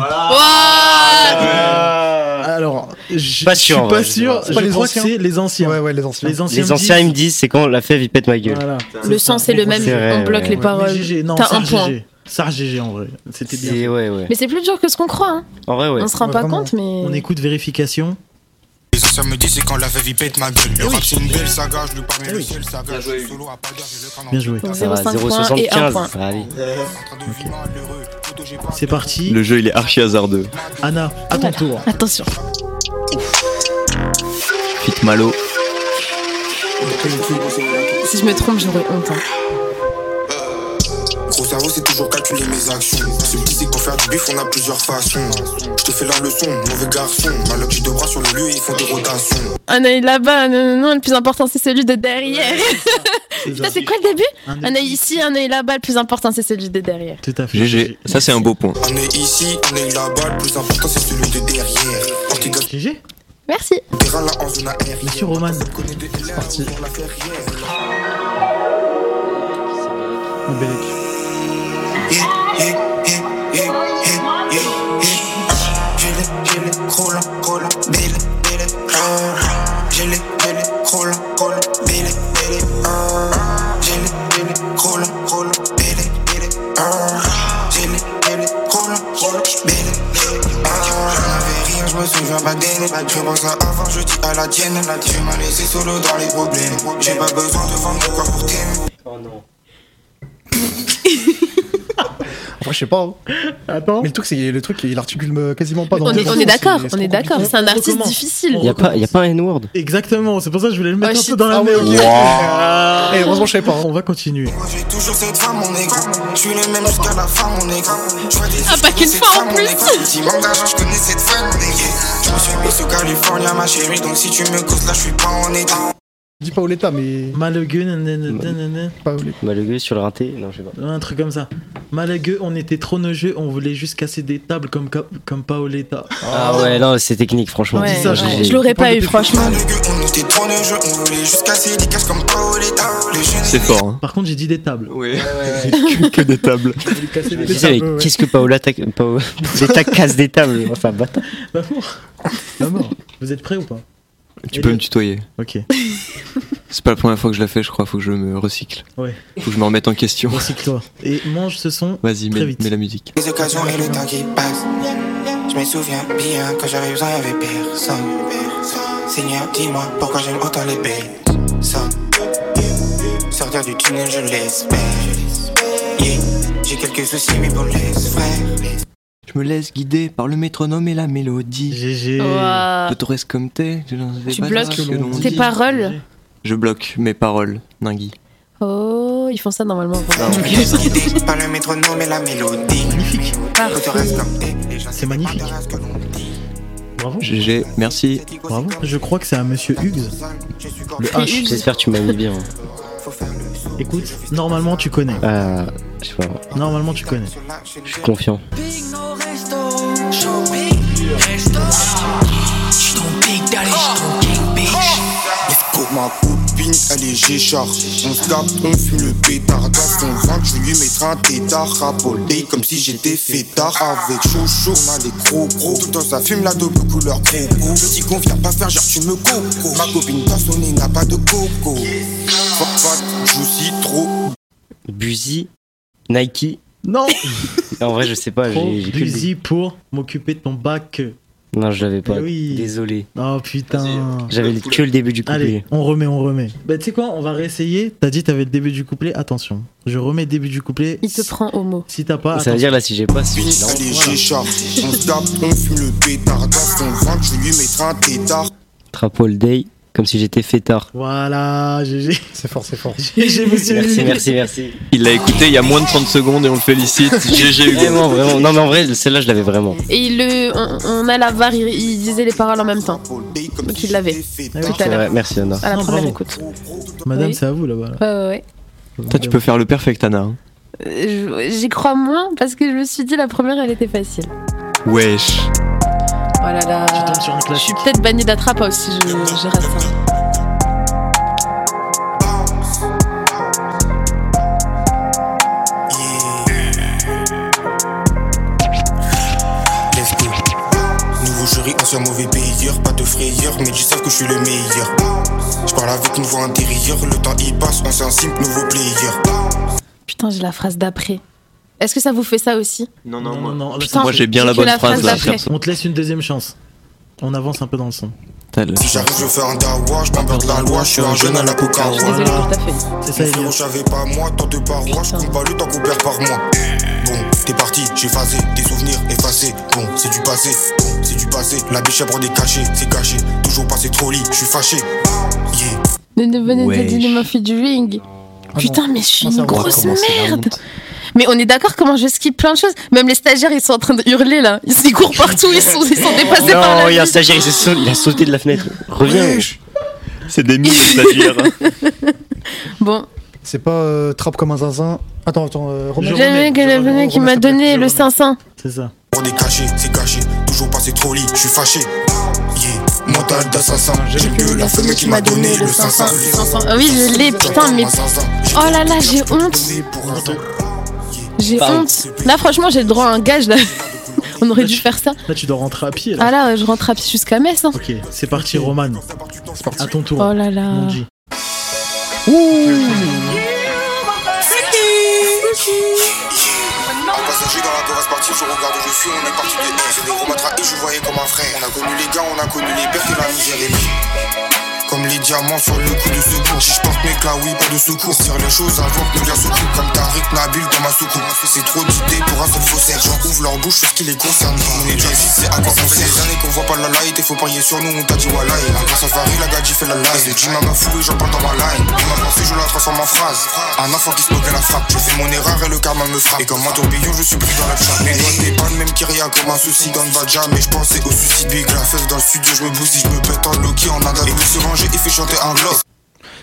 [SPEAKER 6] Alors, je
[SPEAKER 3] Pas sûr,
[SPEAKER 6] suis pas sûr.
[SPEAKER 5] C'est pas
[SPEAKER 6] Je
[SPEAKER 5] les
[SPEAKER 6] crois que
[SPEAKER 5] anciens
[SPEAKER 6] c'est les anciens.
[SPEAKER 5] Ouais, ouais, les anciens.
[SPEAKER 6] Les anciens.
[SPEAKER 3] Les anciens
[SPEAKER 6] me
[SPEAKER 3] ils me
[SPEAKER 6] disent-
[SPEAKER 3] c'est quand la fève il pète ma gueule.
[SPEAKER 6] Voilà.
[SPEAKER 4] Le sens c'est le même, on bloque
[SPEAKER 3] ouais.
[SPEAKER 4] les paroles. T'as un point.
[SPEAKER 6] Ça GG en vrai. C'était bien.
[SPEAKER 3] Ouais ouais.
[SPEAKER 4] Mais c'est plus dur que ce qu'on croit. Hein.
[SPEAKER 3] En vrai ouais.
[SPEAKER 4] On se rend
[SPEAKER 5] Ouais,
[SPEAKER 4] pas
[SPEAKER 5] vraiment.
[SPEAKER 4] compte, mais.
[SPEAKER 6] On écoute vérification.
[SPEAKER 12] Les anciens me disent c'est quand la il pète ma gueule. Le
[SPEAKER 6] Oui.
[SPEAKER 12] rap c'est une belle saga, je lui parle mais
[SPEAKER 6] Eh
[SPEAKER 12] le ciel saga. Je solo à pas le
[SPEAKER 6] Bien joué.
[SPEAKER 4] Donc
[SPEAKER 3] Ça va,
[SPEAKER 4] 0,5 points et 1 point.
[SPEAKER 3] 0,75. Allez.
[SPEAKER 12] Pas-
[SPEAKER 6] C'est parti.
[SPEAKER 2] Le jeu il est archi hasardeux.
[SPEAKER 6] Anna, à ton tour.
[SPEAKER 4] Attention.
[SPEAKER 2] Fit Malo.
[SPEAKER 4] Si je me trompe, j'aurais honte. hein.
[SPEAKER 12] Cerveau, c'est toujours calculer mes actions. Ce qui c'est qu'en faire du bif, on a plusieurs façons. Je te fais la leçon, mauvais garçon. Maloc, j'ai deux bras sur le lieu, ils font des rotations.
[SPEAKER 4] Un œil là-bas, non, non, non, le plus important c'est celui de derrière. Putain, c'est quoi le début
[SPEAKER 6] Un
[SPEAKER 4] Un œil ici, un œil là-bas, le plus important c'est celui de derrière.
[SPEAKER 6] Tout à fait.
[SPEAKER 2] GG. Ça c'est un beau point.
[SPEAKER 12] On est ici, on est là-bas, le plus important c'est celui de derrière.
[SPEAKER 6] GG.
[SPEAKER 4] Merci.
[SPEAKER 6] Monsieur Roman.
[SPEAKER 12] Des LR, Je pense à avant, je dis à la tienne. Tu m'as laissé solo dans les problèmes. J'ai pas besoin de vendre corps pour t'aimer.
[SPEAKER 3] Oh non.
[SPEAKER 5] Après, je sais pas. hein.
[SPEAKER 6] Attends.
[SPEAKER 5] Mais le truc, c'est le truc, il articule euh, quasiment pas dans
[SPEAKER 4] On
[SPEAKER 5] le
[SPEAKER 4] est, on est d'accord, on est d'accord. C'est un artiste difficile.
[SPEAKER 3] Y a pas y a pas un N-word.
[SPEAKER 6] Exactement, c'est pour ça que je voulais le mettre
[SPEAKER 4] Oh,
[SPEAKER 6] un peu dans la
[SPEAKER 5] Ah
[SPEAKER 6] merde. Ah.
[SPEAKER 5] Eh, heureusement, je savais pas. hein.
[SPEAKER 6] On va continuer.
[SPEAKER 12] Moi j'ai toujours cette femme mon négro Je suis le même jusqu'à la fin mon négro Je vois des
[SPEAKER 4] Ah, pas qu'une fois, en plus.
[SPEAKER 12] Si je connais cette femme mon Je me suis mis sous California ma chérie Donc si tu me causes là je suis pas en état
[SPEAKER 5] Dis pas Oleta, mais.
[SPEAKER 6] Malagueux, nanana, nanana.
[SPEAKER 5] Pas Oleta.
[SPEAKER 3] Bah le gueux sur le rinté. Non je sais pas.
[SPEAKER 6] un truc comme ça. Malagueux, on était trop jeu, on voulait juste casser des tables comme, comme Paoletta.
[SPEAKER 3] Ah ouais non c'est technique franchement.
[SPEAKER 4] Ouais,
[SPEAKER 6] dis ça,
[SPEAKER 4] ouais.
[SPEAKER 6] j'ai-
[SPEAKER 4] je l'aurais pas eu, franchement.
[SPEAKER 12] Le gueux on était trop de jeu On voulait juste casser des caches comme Paoletta Le jeune
[SPEAKER 2] C'est fort. Hein.
[SPEAKER 6] Par contre, j'ai dit des tables.
[SPEAKER 2] Ouais. que, que des tables.
[SPEAKER 3] Qu'est-ce que Paola ta... Paola ta casse des tables? Enfin bâtard.
[SPEAKER 6] D'amour. D'amour. Vous êtes prêts ou pas?
[SPEAKER 2] Tu peux me tutoyer.
[SPEAKER 6] Ok.
[SPEAKER 2] C'est pas la première fois que je la fais, je crois. Faut que je me recycle.
[SPEAKER 6] Ouais.
[SPEAKER 2] Faut que je me remette en question.
[SPEAKER 6] Recycle-toi. Et mange ce son.
[SPEAKER 2] Vas-y, mets,
[SPEAKER 6] vite.
[SPEAKER 2] mets la musique.
[SPEAKER 12] Les occasions et le temps qui passe Je me souviens bien Quand j'avais besoin y'avait personne Seigneur dis-moi pourquoi j'aime autant les belles Ça Sortir du tunnel je l'espère Yeah J'ai quelques soucis mais bon laisse frère
[SPEAKER 2] Je me laisse guider par le métronome et la mélodie.
[SPEAKER 6] GG.
[SPEAKER 2] Je te reste comme t'es.
[SPEAKER 4] Tu
[SPEAKER 2] pas
[SPEAKER 4] bloques
[SPEAKER 2] dire ce que l'on
[SPEAKER 4] tes
[SPEAKER 2] dit.
[SPEAKER 4] paroles.
[SPEAKER 2] Je bloque mes paroles, Ningui.
[SPEAKER 4] Oh, ils font ça normalement.
[SPEAKER 12] Je me laisse guider par le métronome et la mélodie
[SPEAKER 6] Magnifique. C'est magnifique. Bravo.
[SPEAKER 2] GG, merci.
[SPEAKER 6] Bravo. Je crois que c'est à monsieur Hugues. Le H.
[SPEAKER 3] J'espère que tu m'as mis bien.
[SPEAKER 6] Écoute, normalement tu connais.
[SPEAKER 3] Ah je sais pas.
[SPEAKER 6] Normalement tu connais.
[SPEAKER 3] Je suis confiant.
[SPEAKER 15] Pour ma copine, elle est Géchard. On se capte, on fume le pétard. Dans son ventre, je lui mettrai un tétard. Rabolé comme si j'étais fêtard. Avec chouchou, on a les gros gros. Tout temps, ça fume la double couleur coco. Je dis qu'on vient pas faire genre tu me coco. Ma copine pas sonné, n'a pas de coco. Fuck, fuck, juicy, trop.
[SPEAKER 3] Buzy, Nike.
[SPEAKER 6] Non
[SPEAKER 3] En vrai je sais pas. J'ai
[SPEAKER 6] busy pour m'occuper de ton bac.
[SPEAKER 3] Non, je l'avais pas.
[SPEAKER 6] Oui.
[SPEAKER 3] Désolé.
[SPEAKER 6] Oh putain.
[SPEAKER 3] J'avais que le début du couplet.
[SPEAKER 6] Allez, on remet, on remet. Bah, tu sais quoi, on va réessayer. T'as dit t'avais le début du couplet. Attention, je remets le début du couplet.
[SPEAKER 4] Il te prend au mot.
[SPEAKER 6] Si t'as pas.
[SPEAKER 3] Ça veut dire là, si j'ai pas, c'est.
[SPEAKER 12] Allez. On tape, on fume le pétard. Dans son ventre, je lui mettrai un tétard.
[SPEAKER 3] Trapole Day, comme si j'étais fêtard.
[SPEAKER 6] Voilà, GG.
[SPEAKER 5] C'est fort, c'est fort.
[SPEAKER 6] GG, monsieur.
[SPEAKER 3] Merci, merci, merci.
[SPEAKER 2] Il l'a écouté il y a moins de 30 secondes et on le félicite. GG Hugo.
[SPEAKER 3] Vraiment, vraiment. Non, mais en vrai, celle-là, je l'avais vraiment.
[SPEAKER 4] Et il le, on, on a la VAR, il, il disait les paroles en même temps. Donc il l'avait. Tout à
[SPEAKER 3] C'est
[SPEAKER 4] l'heure.
[SPEAKER 3] vrai, merci Anna.
[SPEAKER 4] À la
[SPEAKER 6] Non,
[SPEAKER 4] première
[SPEAKER 6] bravo.
[SPEAKER 4] écoute.
[SPEAKER 6] Madame,
[SPEAKER 4] Oui.
[SPEAKER 6] c'est à vous là-bas. là.
[SPEAKER 4] Ouais, ouais, ouais.
[SPEAKER 2] Toi, tu peux faire le perfect, Anna. hein.
[SPEAKER 4] Euh, J'y crois moins parce que je me suis dit la première elle était facile.
[SPEAKER 2] Wesh.
[SPEAKER 4] Oh là là.
[SPEAKER 6] Tu tombes sur un
[SPEAKER 4] Je suis
[SPEAKER 6] classique.
[SPEAKER 4] peut-être banni d'attrape aussi, je, je rate ça.
[SPEAKER 12] Let's go. Nouveau jury, ancien mauvais payeur. Pas de frayeur, mais ils savent que je suis le meilleur. Je parle avec une voix intérieure. Le temps y passe, ancien simple, nouveau player.
[SPEAKER 4] Putain, j'ai la phrase d'après. Est-ce que ça vous fait ça aussi
[SPEAKER 2] Non,
[SPEAKER 6] Non, non, non. là,
[SPEAKER 4] Putain,
[SPEAKER 2] Moi, j'ai bien la bonne
[SPEAKER 4] la
[SPEAKER 2] phrase
[SPEAKER 4] phrase
[SPEAKER 2] là.
[SPEAKER 6] On te laisse une deuxième chance. On avance un peu dans le son.
[SPEAKER 2] T'as le-
[SPEAKER 12] Si j'arrive, je fais un dawa. Je m'emmerde la loi. Je suis un jeune à la coca.
[SPEAKER 4] Je suis désolée pour ta feuille.
[SPEAKER 6] C'est ça,
[SPEAKER 12] je savais pas moi, tant de parois, je compte pas le temps qu'on perd par mois. Bon, t'es parti, j'ai phasé, des souvenirs effacés. Bon, c'est du passé, bon, c'est du passé. La biche à des cachés, c'est caché. Toujours passé trop lit, je suis fâché. Yeah.
[SPEAKER 4] Ne devenez pas du ring.
[SPEAKER 5] Ah
[SPEAKER 4] Putain,
[SPEAKER 5] non.
[SPEAKER 4] mais je suis
[SPEAKER 5] Non,
[SPEAKER 4] une grosse merde. Mais on est d'accord comment je skip plein de choses. Même les stagiaires, ils sont en train de hurler là. Ils, ils courent partout, ils sont, ils sont dépassés par
[SPEAKER 3] Non,
[SPEAKER 4] la
[SPEAKER 3] il y a un stagiaire, il, s'est sau- il a sauté de la fenêtre. Reviens.
[SPEAKER 2] C'est des mille stagiaires.
[SPEAKER 4] Bon,
[SPEAKER 5] C'est pas euh, trappe comme un zinzin. Attends, attends, euh, remets.
[SPEAKER 4] J'ai le mec
[SPEAKER 6] je
[SPEAKER 4] le
[SPEAKER 6] remets,
[SPEAKER 4] mec qui m'a donné le
[SPEAKER 6] remets.
[SPEAKER 4] 500.
[SPEAKER 6] C'est ça.
[SPEAKER 12] Pour des cachés, c'est caché. Toujours passé trop lit, je suis fâché. Yeah. Mental d'assassin, j'aime mieux la femme qui m'a donné le 500.
[SPEAKER 4] 500. Ah oui, je l'ai, putain, mais. Oh là là, j'ai honte. J'ai honte. Là, franchement, j'ai le droit à un gage là. On aurait dû faire ça.
[SPEAKER 6] Là, tu dois rentrer à pied. Là.
[SPEAKER 4] Ah là, je rentre à pied jusqu'à Metz. hein.
[SPEAKER 6] Ok, c'est parti, Roman. À ton tour.
[SPEAKER 4] Oh là là.
[SPEAKER 6] Mon G.
[SPEAKER 12] Un passager dans la se partir, je regarde où je suis, on est parti de R. C'est des gros matraques et je voyais comme un frère. On a connu les gars, on a connu les pertes et la misère. Comme les diamants sur le coup de secours. Si je porte mes clas, oui, pas de secours. Tire les choses avant que me dire secours. Comme Tariq Nabil dans ma soucoupe. C'est trop d'idées pour un seul faussaire. J'en ouvre leur bouche sur ce qui les concerne. On est déjà c'est à quoi on sait. Des années qu'on voit pas la light, et faut parier sur nous, on t'a dit wallah. La safari, la gadji fait la live. À ma foule, j'en parle dans ma line. Et ma pensée, je la transforme en phrase. Un enfant qui se moque à la frappe. Je fais mon erreur et le karma me frappe. Et comme un tourbillon, je suis pris dans la chat. Doigts n'est pas le même rien comme un souci dans le. Mais je pensais au suicide. Big la fesse dans le studio, je me bousille, je me pète en Loki en Ada. Et se et fait chanter un glock.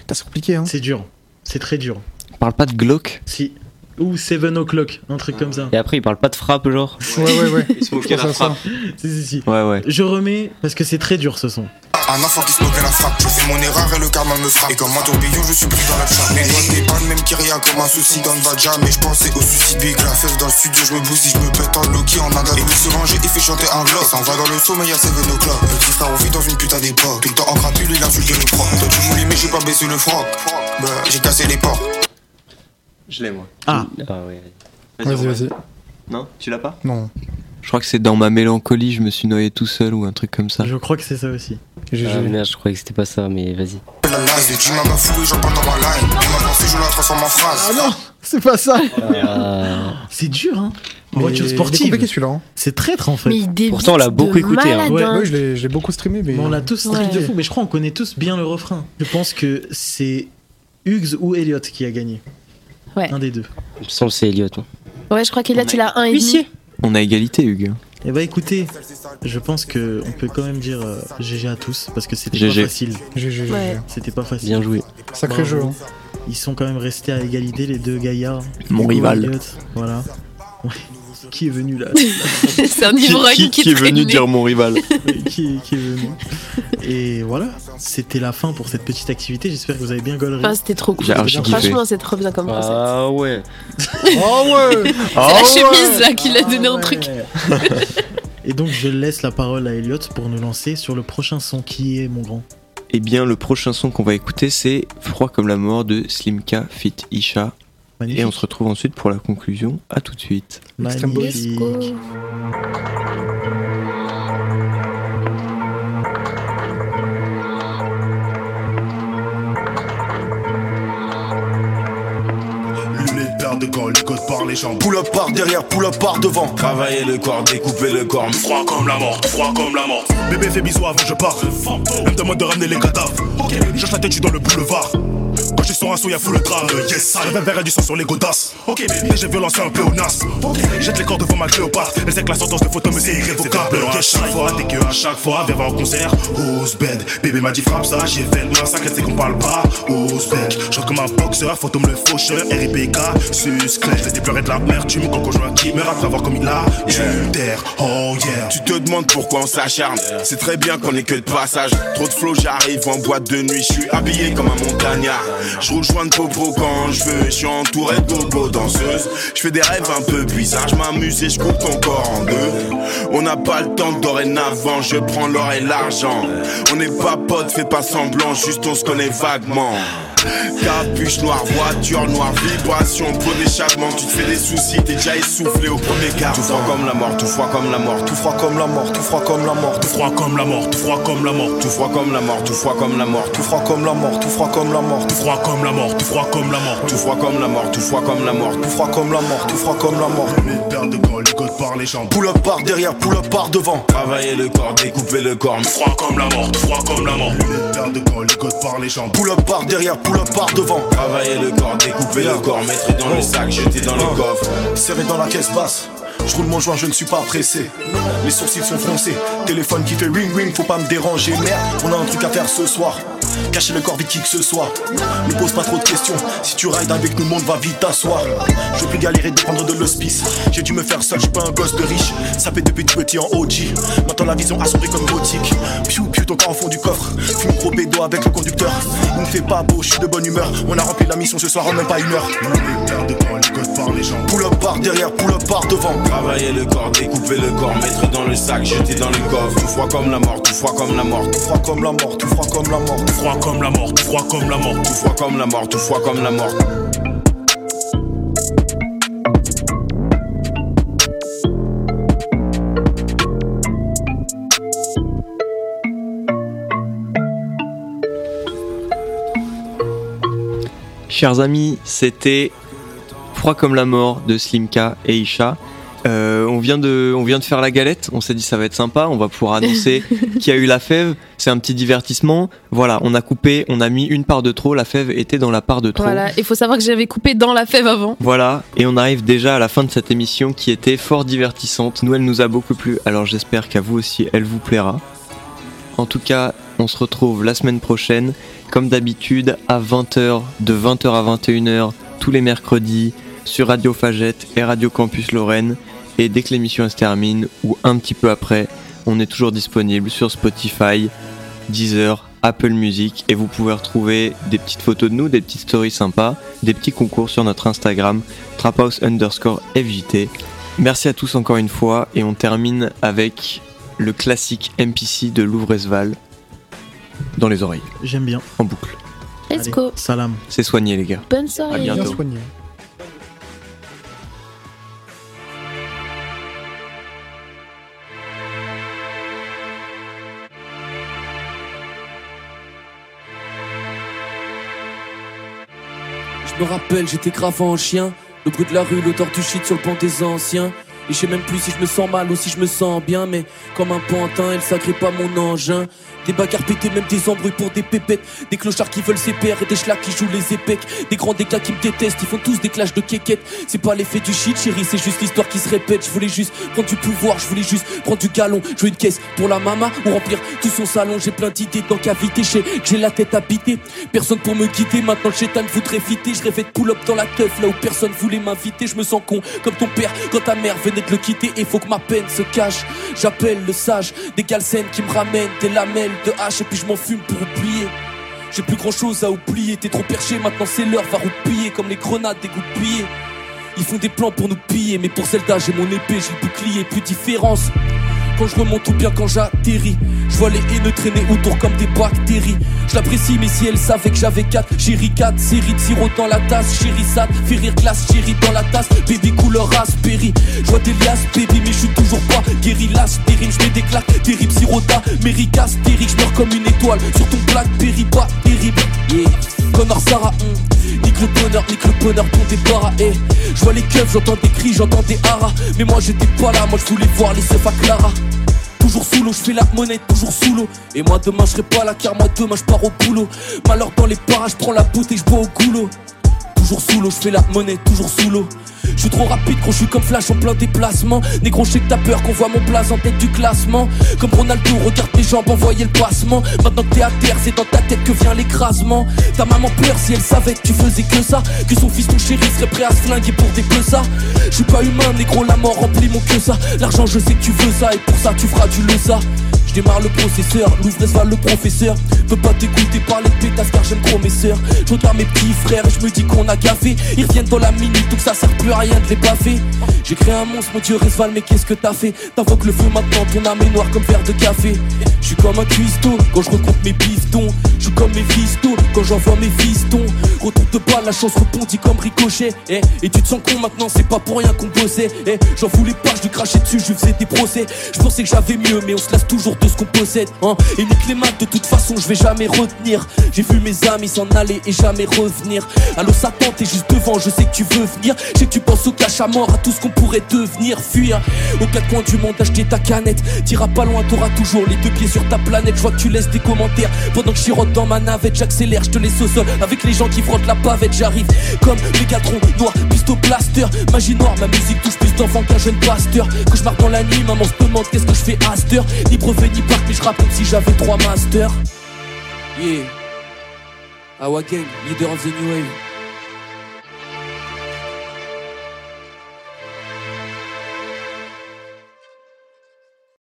[SPEAKER 5] Putain, C'est compliqué, hein.
[SPEAKER 6] C'est dur. C'est très dur.
[SPEAKER 2] Parle pas de Glock.
[SPEAKER 6] Si. Ou 7 o'clock, un truc comme ça.
[SPEAKER 3] Et après, il parle pas de frappe, genre.
[SPEAKER 5] Ouais, ouais, ouais.
[SPEAKER 2] Il se moquait la frappe.
[SPEAKER 6] Si, si, si.
[SPEAKER 2] Ouais, ouais.
[SPEAKER 6] Je remets parce que c'est très dur ce son.
[SPEAKER 12] Un enfant qui se moque à la frappe. Je fais mon erreur et le karma me frappe. Et comme un tourbillon, je suis pris dans la doigts n'est pas le même qui rien comme un souci dans le. Mais je pensais au suicide. Big la fesse dans le studio, je me bousille, je me pète en Loki en Ada. Et puis se ranger et fait chanter un glock. Ça en va dans le sommeil, y'a 7 o'clock. Petit frère, on vit dans une putain d'époque. Tout le temps en crapule, il insulte le proc. Toi, tu voulais, mais j'ai pas baissé le froc. Bah, j'ai cassé les portes.
[SPEAKER 2] Je l'ai, moi.
[SPEAKER 6] Ah,
[SPEAKER 3] Ah ouais.
[SPEAKER 5] Vas-y, vas-y.
[SPEAKER 2] Non, tu l'as pas?
[SPEAKER 5] Non.
[SPEAKER 2] Je crois que c'est dans ma mélancolie, je me suis noyé tout seul ou un truc comme ça.
[SPEAKER 6] je crois que c'est ça aussi.
[SPEAKER 3] Ah merde, je croyais que c'était pas ça, mais vas-y.
[SPEAKER 6] Ah non, c'est pas ça.
[SPEAKER 3] Ah.
[SPEAKER 6] C'est dur, hein. En
[SPEAKER 5] Mais
[SPEAKER 6] voiture sportive.
[SPEAKER 5] compliqué celui-là. Hein.
[SPEAKER 6] C'est traître en fait.
[SPEAKER 4] Mais il débite
[SPEAKER 3] Pourtant, on l'a beaucoup
[SPEAKER 4] de
[SPEAKER 3] écouté, hein.
[SPEAKER 4] malade,
[SPEAKER 6] Ouais,
[SPEAKER 4] hein.
[SPEAKER 5] Ouais, je l'ai je l'ai beaucoup streamé, mais.
[SPEAKER 6] Mais on l'a tous
[SPEAKER 4] Ouais.
[SPEAKER 6] strict de fou, mais je crois qu'on connaît tous bien le refrain. Je pense que c'est Hugues ou Elliot qui a gagné.
[SPEAKER 4] Ouais.
[SPEAKER 6] Un des deux.
[SPEAKER 3] Il me semble que c'est Elliot. hein.
[SPEAKER 4] Ouais, je crois qu'il a, il a un et demi.
[SPEAKER 2] On a égalité, Hugues.
[SPEAKER 6] Et bah écoutez, je pense que on peut quand même dire euh, GG à tous parce que c'était pas facile.
[SPEAKER 5] GG.
[SPEAKER 4] Ouais.
[SPEAKER 6] C'était pas facile.
[SPEAKER 3] Bien joué.
[SPEAKER 5] Sacré
[SPEAKER 6] Bravo.
[SPEAKER 5] jeu. Hein.
[SPEAKER 6] Ils sont quand même restés à égalité les deux gaillards.
[SPEAKER 2] Mon rival.
[SPEAKER 6] Voilà. Ouais. Qui est venu là
[SPEAKER 4] C'est un ivrogne
[SPEAKER 2] qui-
[SPEAKER 4] qui,
[SPEAKER 2] qui est venu dire mon rival
[SPEAKER 6] qui, qui est venu Et voilà, c'était la fin pour cette petite activité. J'espère que vous avez bien gaulerie.
[SPEAKER 4] Ah, c'était trop cool. Franchement, c'est trop bien comme concept.
[SPEAKER 3] Ah ouais.
[SPEAKER 5] Oh ouais
[SPEAKER 4] c'est la chemise là qui l'a donné un truc.
[SPEAKER 6] Et donc je laisse la parole à Elliot pour nous lancer sur le prochain son qui est mon grand.
[SPEAKER 2] Eh bien, le prochain son qu'on va écouter, c'est Froid comme la mort de Slimka Fit Isha. Et on se retrouve ensuite pour la conclusion. À tout de suite.
[SPEAKER 6] Magnifique.
[SPEAKER 11] Magnifique. de gants, les côtes par les jambes. Pull up par derrière, pull up par devant.
[SPEAKER 16] Travailler le corps, découper le corps.
[SPEAKER 11] Froid comme la mort, froid comme la mort. Bébé fait bisous avant je pars. Elle me demande de ramener les cadavres. Ok, Cherche la tête, je suis dans le boulevard. Quand je sors un son, y'a full le drame. Yes, ça. Le verre du sang sur les godasses. Ok, baby. j'ai violence un peu au nas. Jette les corps devant ma Cléopâtre. Elle sait que la sentence de photo me c'est irrévocable. À chaque fois, dès que à chaque fois, viens voir au concert. Ose bed. Bébé m'a dit frappe ça, j'ai fait le massacre, sait qu'on parle pas? Ose bed. Je comme un boxeur, photo me le faucheur. RIPK, susclé. Je laisse pleurer de la merde, tu me conjoint qui meurt après avoir comme il a. Tu terre, oh yeah.
[SPEAKER 16] Tu te demandes pourquoi on s'acharne. C'est très bien qu'on est que de passage. Trop de flow, j'arrive en boîte de nuit. Je suis habillé comme un montagnard. Je roule joint de popo quand je veux. Je suis entouré de danseuses. Je fais des rêves un peu bizarres. Je m'amuse et je coupe ton en deux. On n'a pas le temps dorénavant. Je prends l'or et l'argent. On n'est pas potes, fais pas semblant. Juste on se connaît vaguement. Capuche noire, voiture noire, vibration, pot d'échappement. Tu te fais des soucis, t'es déjà essoufflé au premier quart.
[SPEAKER 11] Tout froid comme la mort, tout froid comme la mort, tout froid comme la mort, tout froid comme la mort, tout froid comme la mort, tout froid comme la mort,
[SPEAKER 16] tout froid comme la mort, tout froid comme la mort,
[SPEAKER 11] tout froid comme la mort, tout froid comme la mort, tout froid comme la mort, tout froid comme la mort,
[SPEAKER 16] tout froid comme la mort, tout froid comme la mort,
[SPEAKER 11] tout froid comme la mort, tout froid comme la mort. Mes paires de gants, les côtes par les jambes. Up par derrière, up par devant.
[SPEAKER 16] Travailler le corps, découper le corps.
[SPEAKER 11] Tout froid comme la mort, tout froid comme la mort. Mes paires de gants, les côtes par les jambes. Up par derrière, pull par devant.
[SPEAKER 16] Travailler le corps, découper le corps, mettre dans le sac, jeter dans le coffre.
[SPEAKER 11] Serré dans la caisse basse. Je roule mon joint, je ne suis pas pressé. Les sourcils sont froncés. Téléphone qui fait ring ring, faut pas me déranger. Merde, on a un truc à faire ce soir. Cacher le corps vite qui que ce soit. Ne pose pas trop de questions. Si tu rides avec nous, monde va vite t'asseoir. Je veux plus galérer de prendre de l'hospice. J'ai dû me faire seul, je suis pas un gosse de riche. Ça fait depuis tout petit en OG. Maintenant la vision assurée comme gothique. Piu piu ton corps au fond du coffre. Fume gros bédo avec le conducteur. Il ne fait pas beau, je suis de bonne humeur. On a rempli la mission ce soir en même pas une heure. Pull up par derrière, pull up par devant.
[SPEAKER 16] Travailler le corps, découper le corps, mettre dans le sac, jeter dans le coffre. Tout froid comme la mort, tout froid comme la mort,
[SPEAKER 11] tout froid comme la mort, tout froid comme la mort, tout froid comme la mort, tout froid comme la mort,
[SPEAKER 16] tout froid comme la mort, tout froid comme la mort.
[SPEAKER 2] Chers amis, c'était Froid comme la mort de Slimka et Isha. Euh, on, vient de, on vient de faire la galette, on s'est dit ça va être sympa, on va pouvoir annoncer qui a eu la fève, c'est un petit divertissement. Voilà, on a coupé, on a mis une part de trop, la fève était dans la part de trop.
[SPEAKER 4] Voilà, il faut savoir que j'avais coupé dans la fève avant.
[SPEAKER 2] Voilà, et on arrive déjà à la fin de cette émission qui était fort divertissante. Nous, elle nous a beaucoup plu, alors j'espère qu'à vous aussi, elle vous plaira. En tout cas, on se retrouve la semaine prochaine, comme d'habitude, à 20h, de 20h à 21h, tous les mercredis, sur Radio Fagette et Radio Campus Lorraine. Et dès que l'émission se termine, ou un petit peu après, on est toujours disponible sur Spotify, Deezer, Apple Music, et vous pouvez retrouver des petites photos de nous, des petites stories sympas, des petits concours sur notre Instagram, traphouse underscore FJT. Merci à tous encore une fois, et on termine avec le classique MPC de Louvresval dans les oreilles.
[SPEAKER 6] J'aime bien.
[SPEAKER 2] En boucle.
[SPEAKER 4] Let's
[SPEAKER 6] Allez,
[SPEAKER 4] go.
[SPEAKER 6] Salam.
[SPEAKER 2] C'est soigné les gars.
[SPEAKER 4] Bonne
[SPEAKER 2] À
[SPEAKER 4] soirée.
[SPEAKER 2] bientôt.
[SPEAKER 17] Je me rappelle, j'étais grave en chien. Le bruit de la rue, l'odeur du shit sur le pont des anciens. Et je sais même plus si je me sens mal ou si je me sens bien. Mais comme un pantin, elle s'agrippe à mon engin. Des bagarres pétées, même des embrouilles pour des pépettes. Des clochards qui veulent ses et des schlacs qui jouent les épecs. Des grands déclats qui me détestent, ils font tous des clashs de quéquettes. C'est pas l'effet du shit, chérie, c'est juste l'histoire qui se répète. Je voulais juste prendre du pouvoir, je voulais juste prendre du galon. Jouer une caisse pour la mama ou remplir tout son salon. J'ai plein d'idées dans cavité, j'ai la tête habitée. Personne pour me guider, maintenant le chétan voudrait fiter. Je rêvais de pull-up dans la teuf, là où personne voulait m'inviter. Je me sens con comme ton père quand ta mère venait de le quitter. Et faut que ma peine se cache. J'appelle le sage, des galsènes qui me ramènent des lamelles de hache et puis je m'en fume pour oublier. J'ai plus grand chose à oublier, t'es trop perché, maintenant c'est l'heure, va roupiller comme les grenades dégoupillées. Ils font des plans pour nous piller, mais pour Zelda j'ai mon épée, j'ai le bouclier, plus différence. Quand je remonte ou bien quand j'atterris, je vois les haineux traîner autour comme des bactéries. Je l'apprécie, mais si elle savait que j'avais 4, chérie 4, série de sirop dans la tasse, chérie ça, fait rire glace, chérie dans la tasse, baby couleur raspberry. Je vois des liasses, baby, mais je suis toujours pas guéri, las, terrible, je des claques, terrible, sirota, mérica, stérique, je meurs comme une étoile sur ton blackberry, pas terrible. Yeah. Connor Sarah. Nique le bonheur, nique le bonheur ton départ eh. Je vois les keufs, j'entends des cris, j'entends des haras. Mais moi j'étais pas là, moi je voulais voir les seufs à Clara. Toujours sous l'eau, je fais la monnaie, toujours sous l'eau. Et moi demain je serai pas là car moi demain je pars au boulot. Malheur dans les parages, prends la bouteille, je bois au goulot Toujours sous l'eau, je fais la monnaie, toujours sous l'eau. Je suis trop rapide quand je comme Flash en plein déplacement. Négro, je sais que t'as peur qu'on voit mon place en tête du classement. Comme Ronaldo, regarde tes jambes, envoyer le passement. Maintenant que t'es à terre, c'est dans ta tête que vient l'écrasement. Ta maman pleure si elle savait que tu faisais que ça. Que son fils, ton chéri, serait prêt à se flinguer pour des ça. Je suis pas humain, négro, la mort remplit mon que ça. L'argent, je sais que tu veux ça et pour ça tu feras du le ça je démarre le processeur, Louis va le professeur. Veux pas t'écouter parler de pétasse car j'aime trop mes sœurs. Je regarde mes petits frères et je me dis qu'on a gaffé. Ils reviennent dans la minute donc ça sert plus à rien de les baffer. J'ai créé un monstre mon dieu Resval mais qu'est-ce que t'as fait? T'invoques le feu maintenant ton âme est noire comme verre de café. Je suis comme un cuistot quand je recompte mes pistons. Je suis comme mes fistos quand j'envoie mes fistons. Retourne pas la chance rebondit comme ricochet. Eh, Et tu te sens con maintenant c'est pas pour rien qu'on bossait. Eh, J'en voulais pas je lui crachais dessus je faisais des procès. Je pensais que j'avais mieux mais on se laisse toujours de ce qu'on possède hein. Et nique les maths de toute façon je vais jamais retenir. J'ai vu mes amis s'en aller et jamais revenir. Allô Satan t'es juste devant je sais que tu veux venir. Je que tu penses au cache à mort à tout ce qu'on pourrait devenir. Fuir aux quatre coins du monde acheter ta canette. T'iras pas loin t'auras toujours les deux pieds sur ta planète. Je vois que tu laisses des commentaires. Pendant que je dans ma navette J'accélère je te laisse au sol. Avec les gens qui frottent la pavette J'arrive comme Mégatron noir pisto blaster Magie noire ma musique touche plus d'enfants qu'un jeune pasteur. Marque dans la nuit maman se demande qu'est-ce que je fais à cette heure bac mais je rappe comme si j'avais trois masters. Yeah. Awa leader of the new wave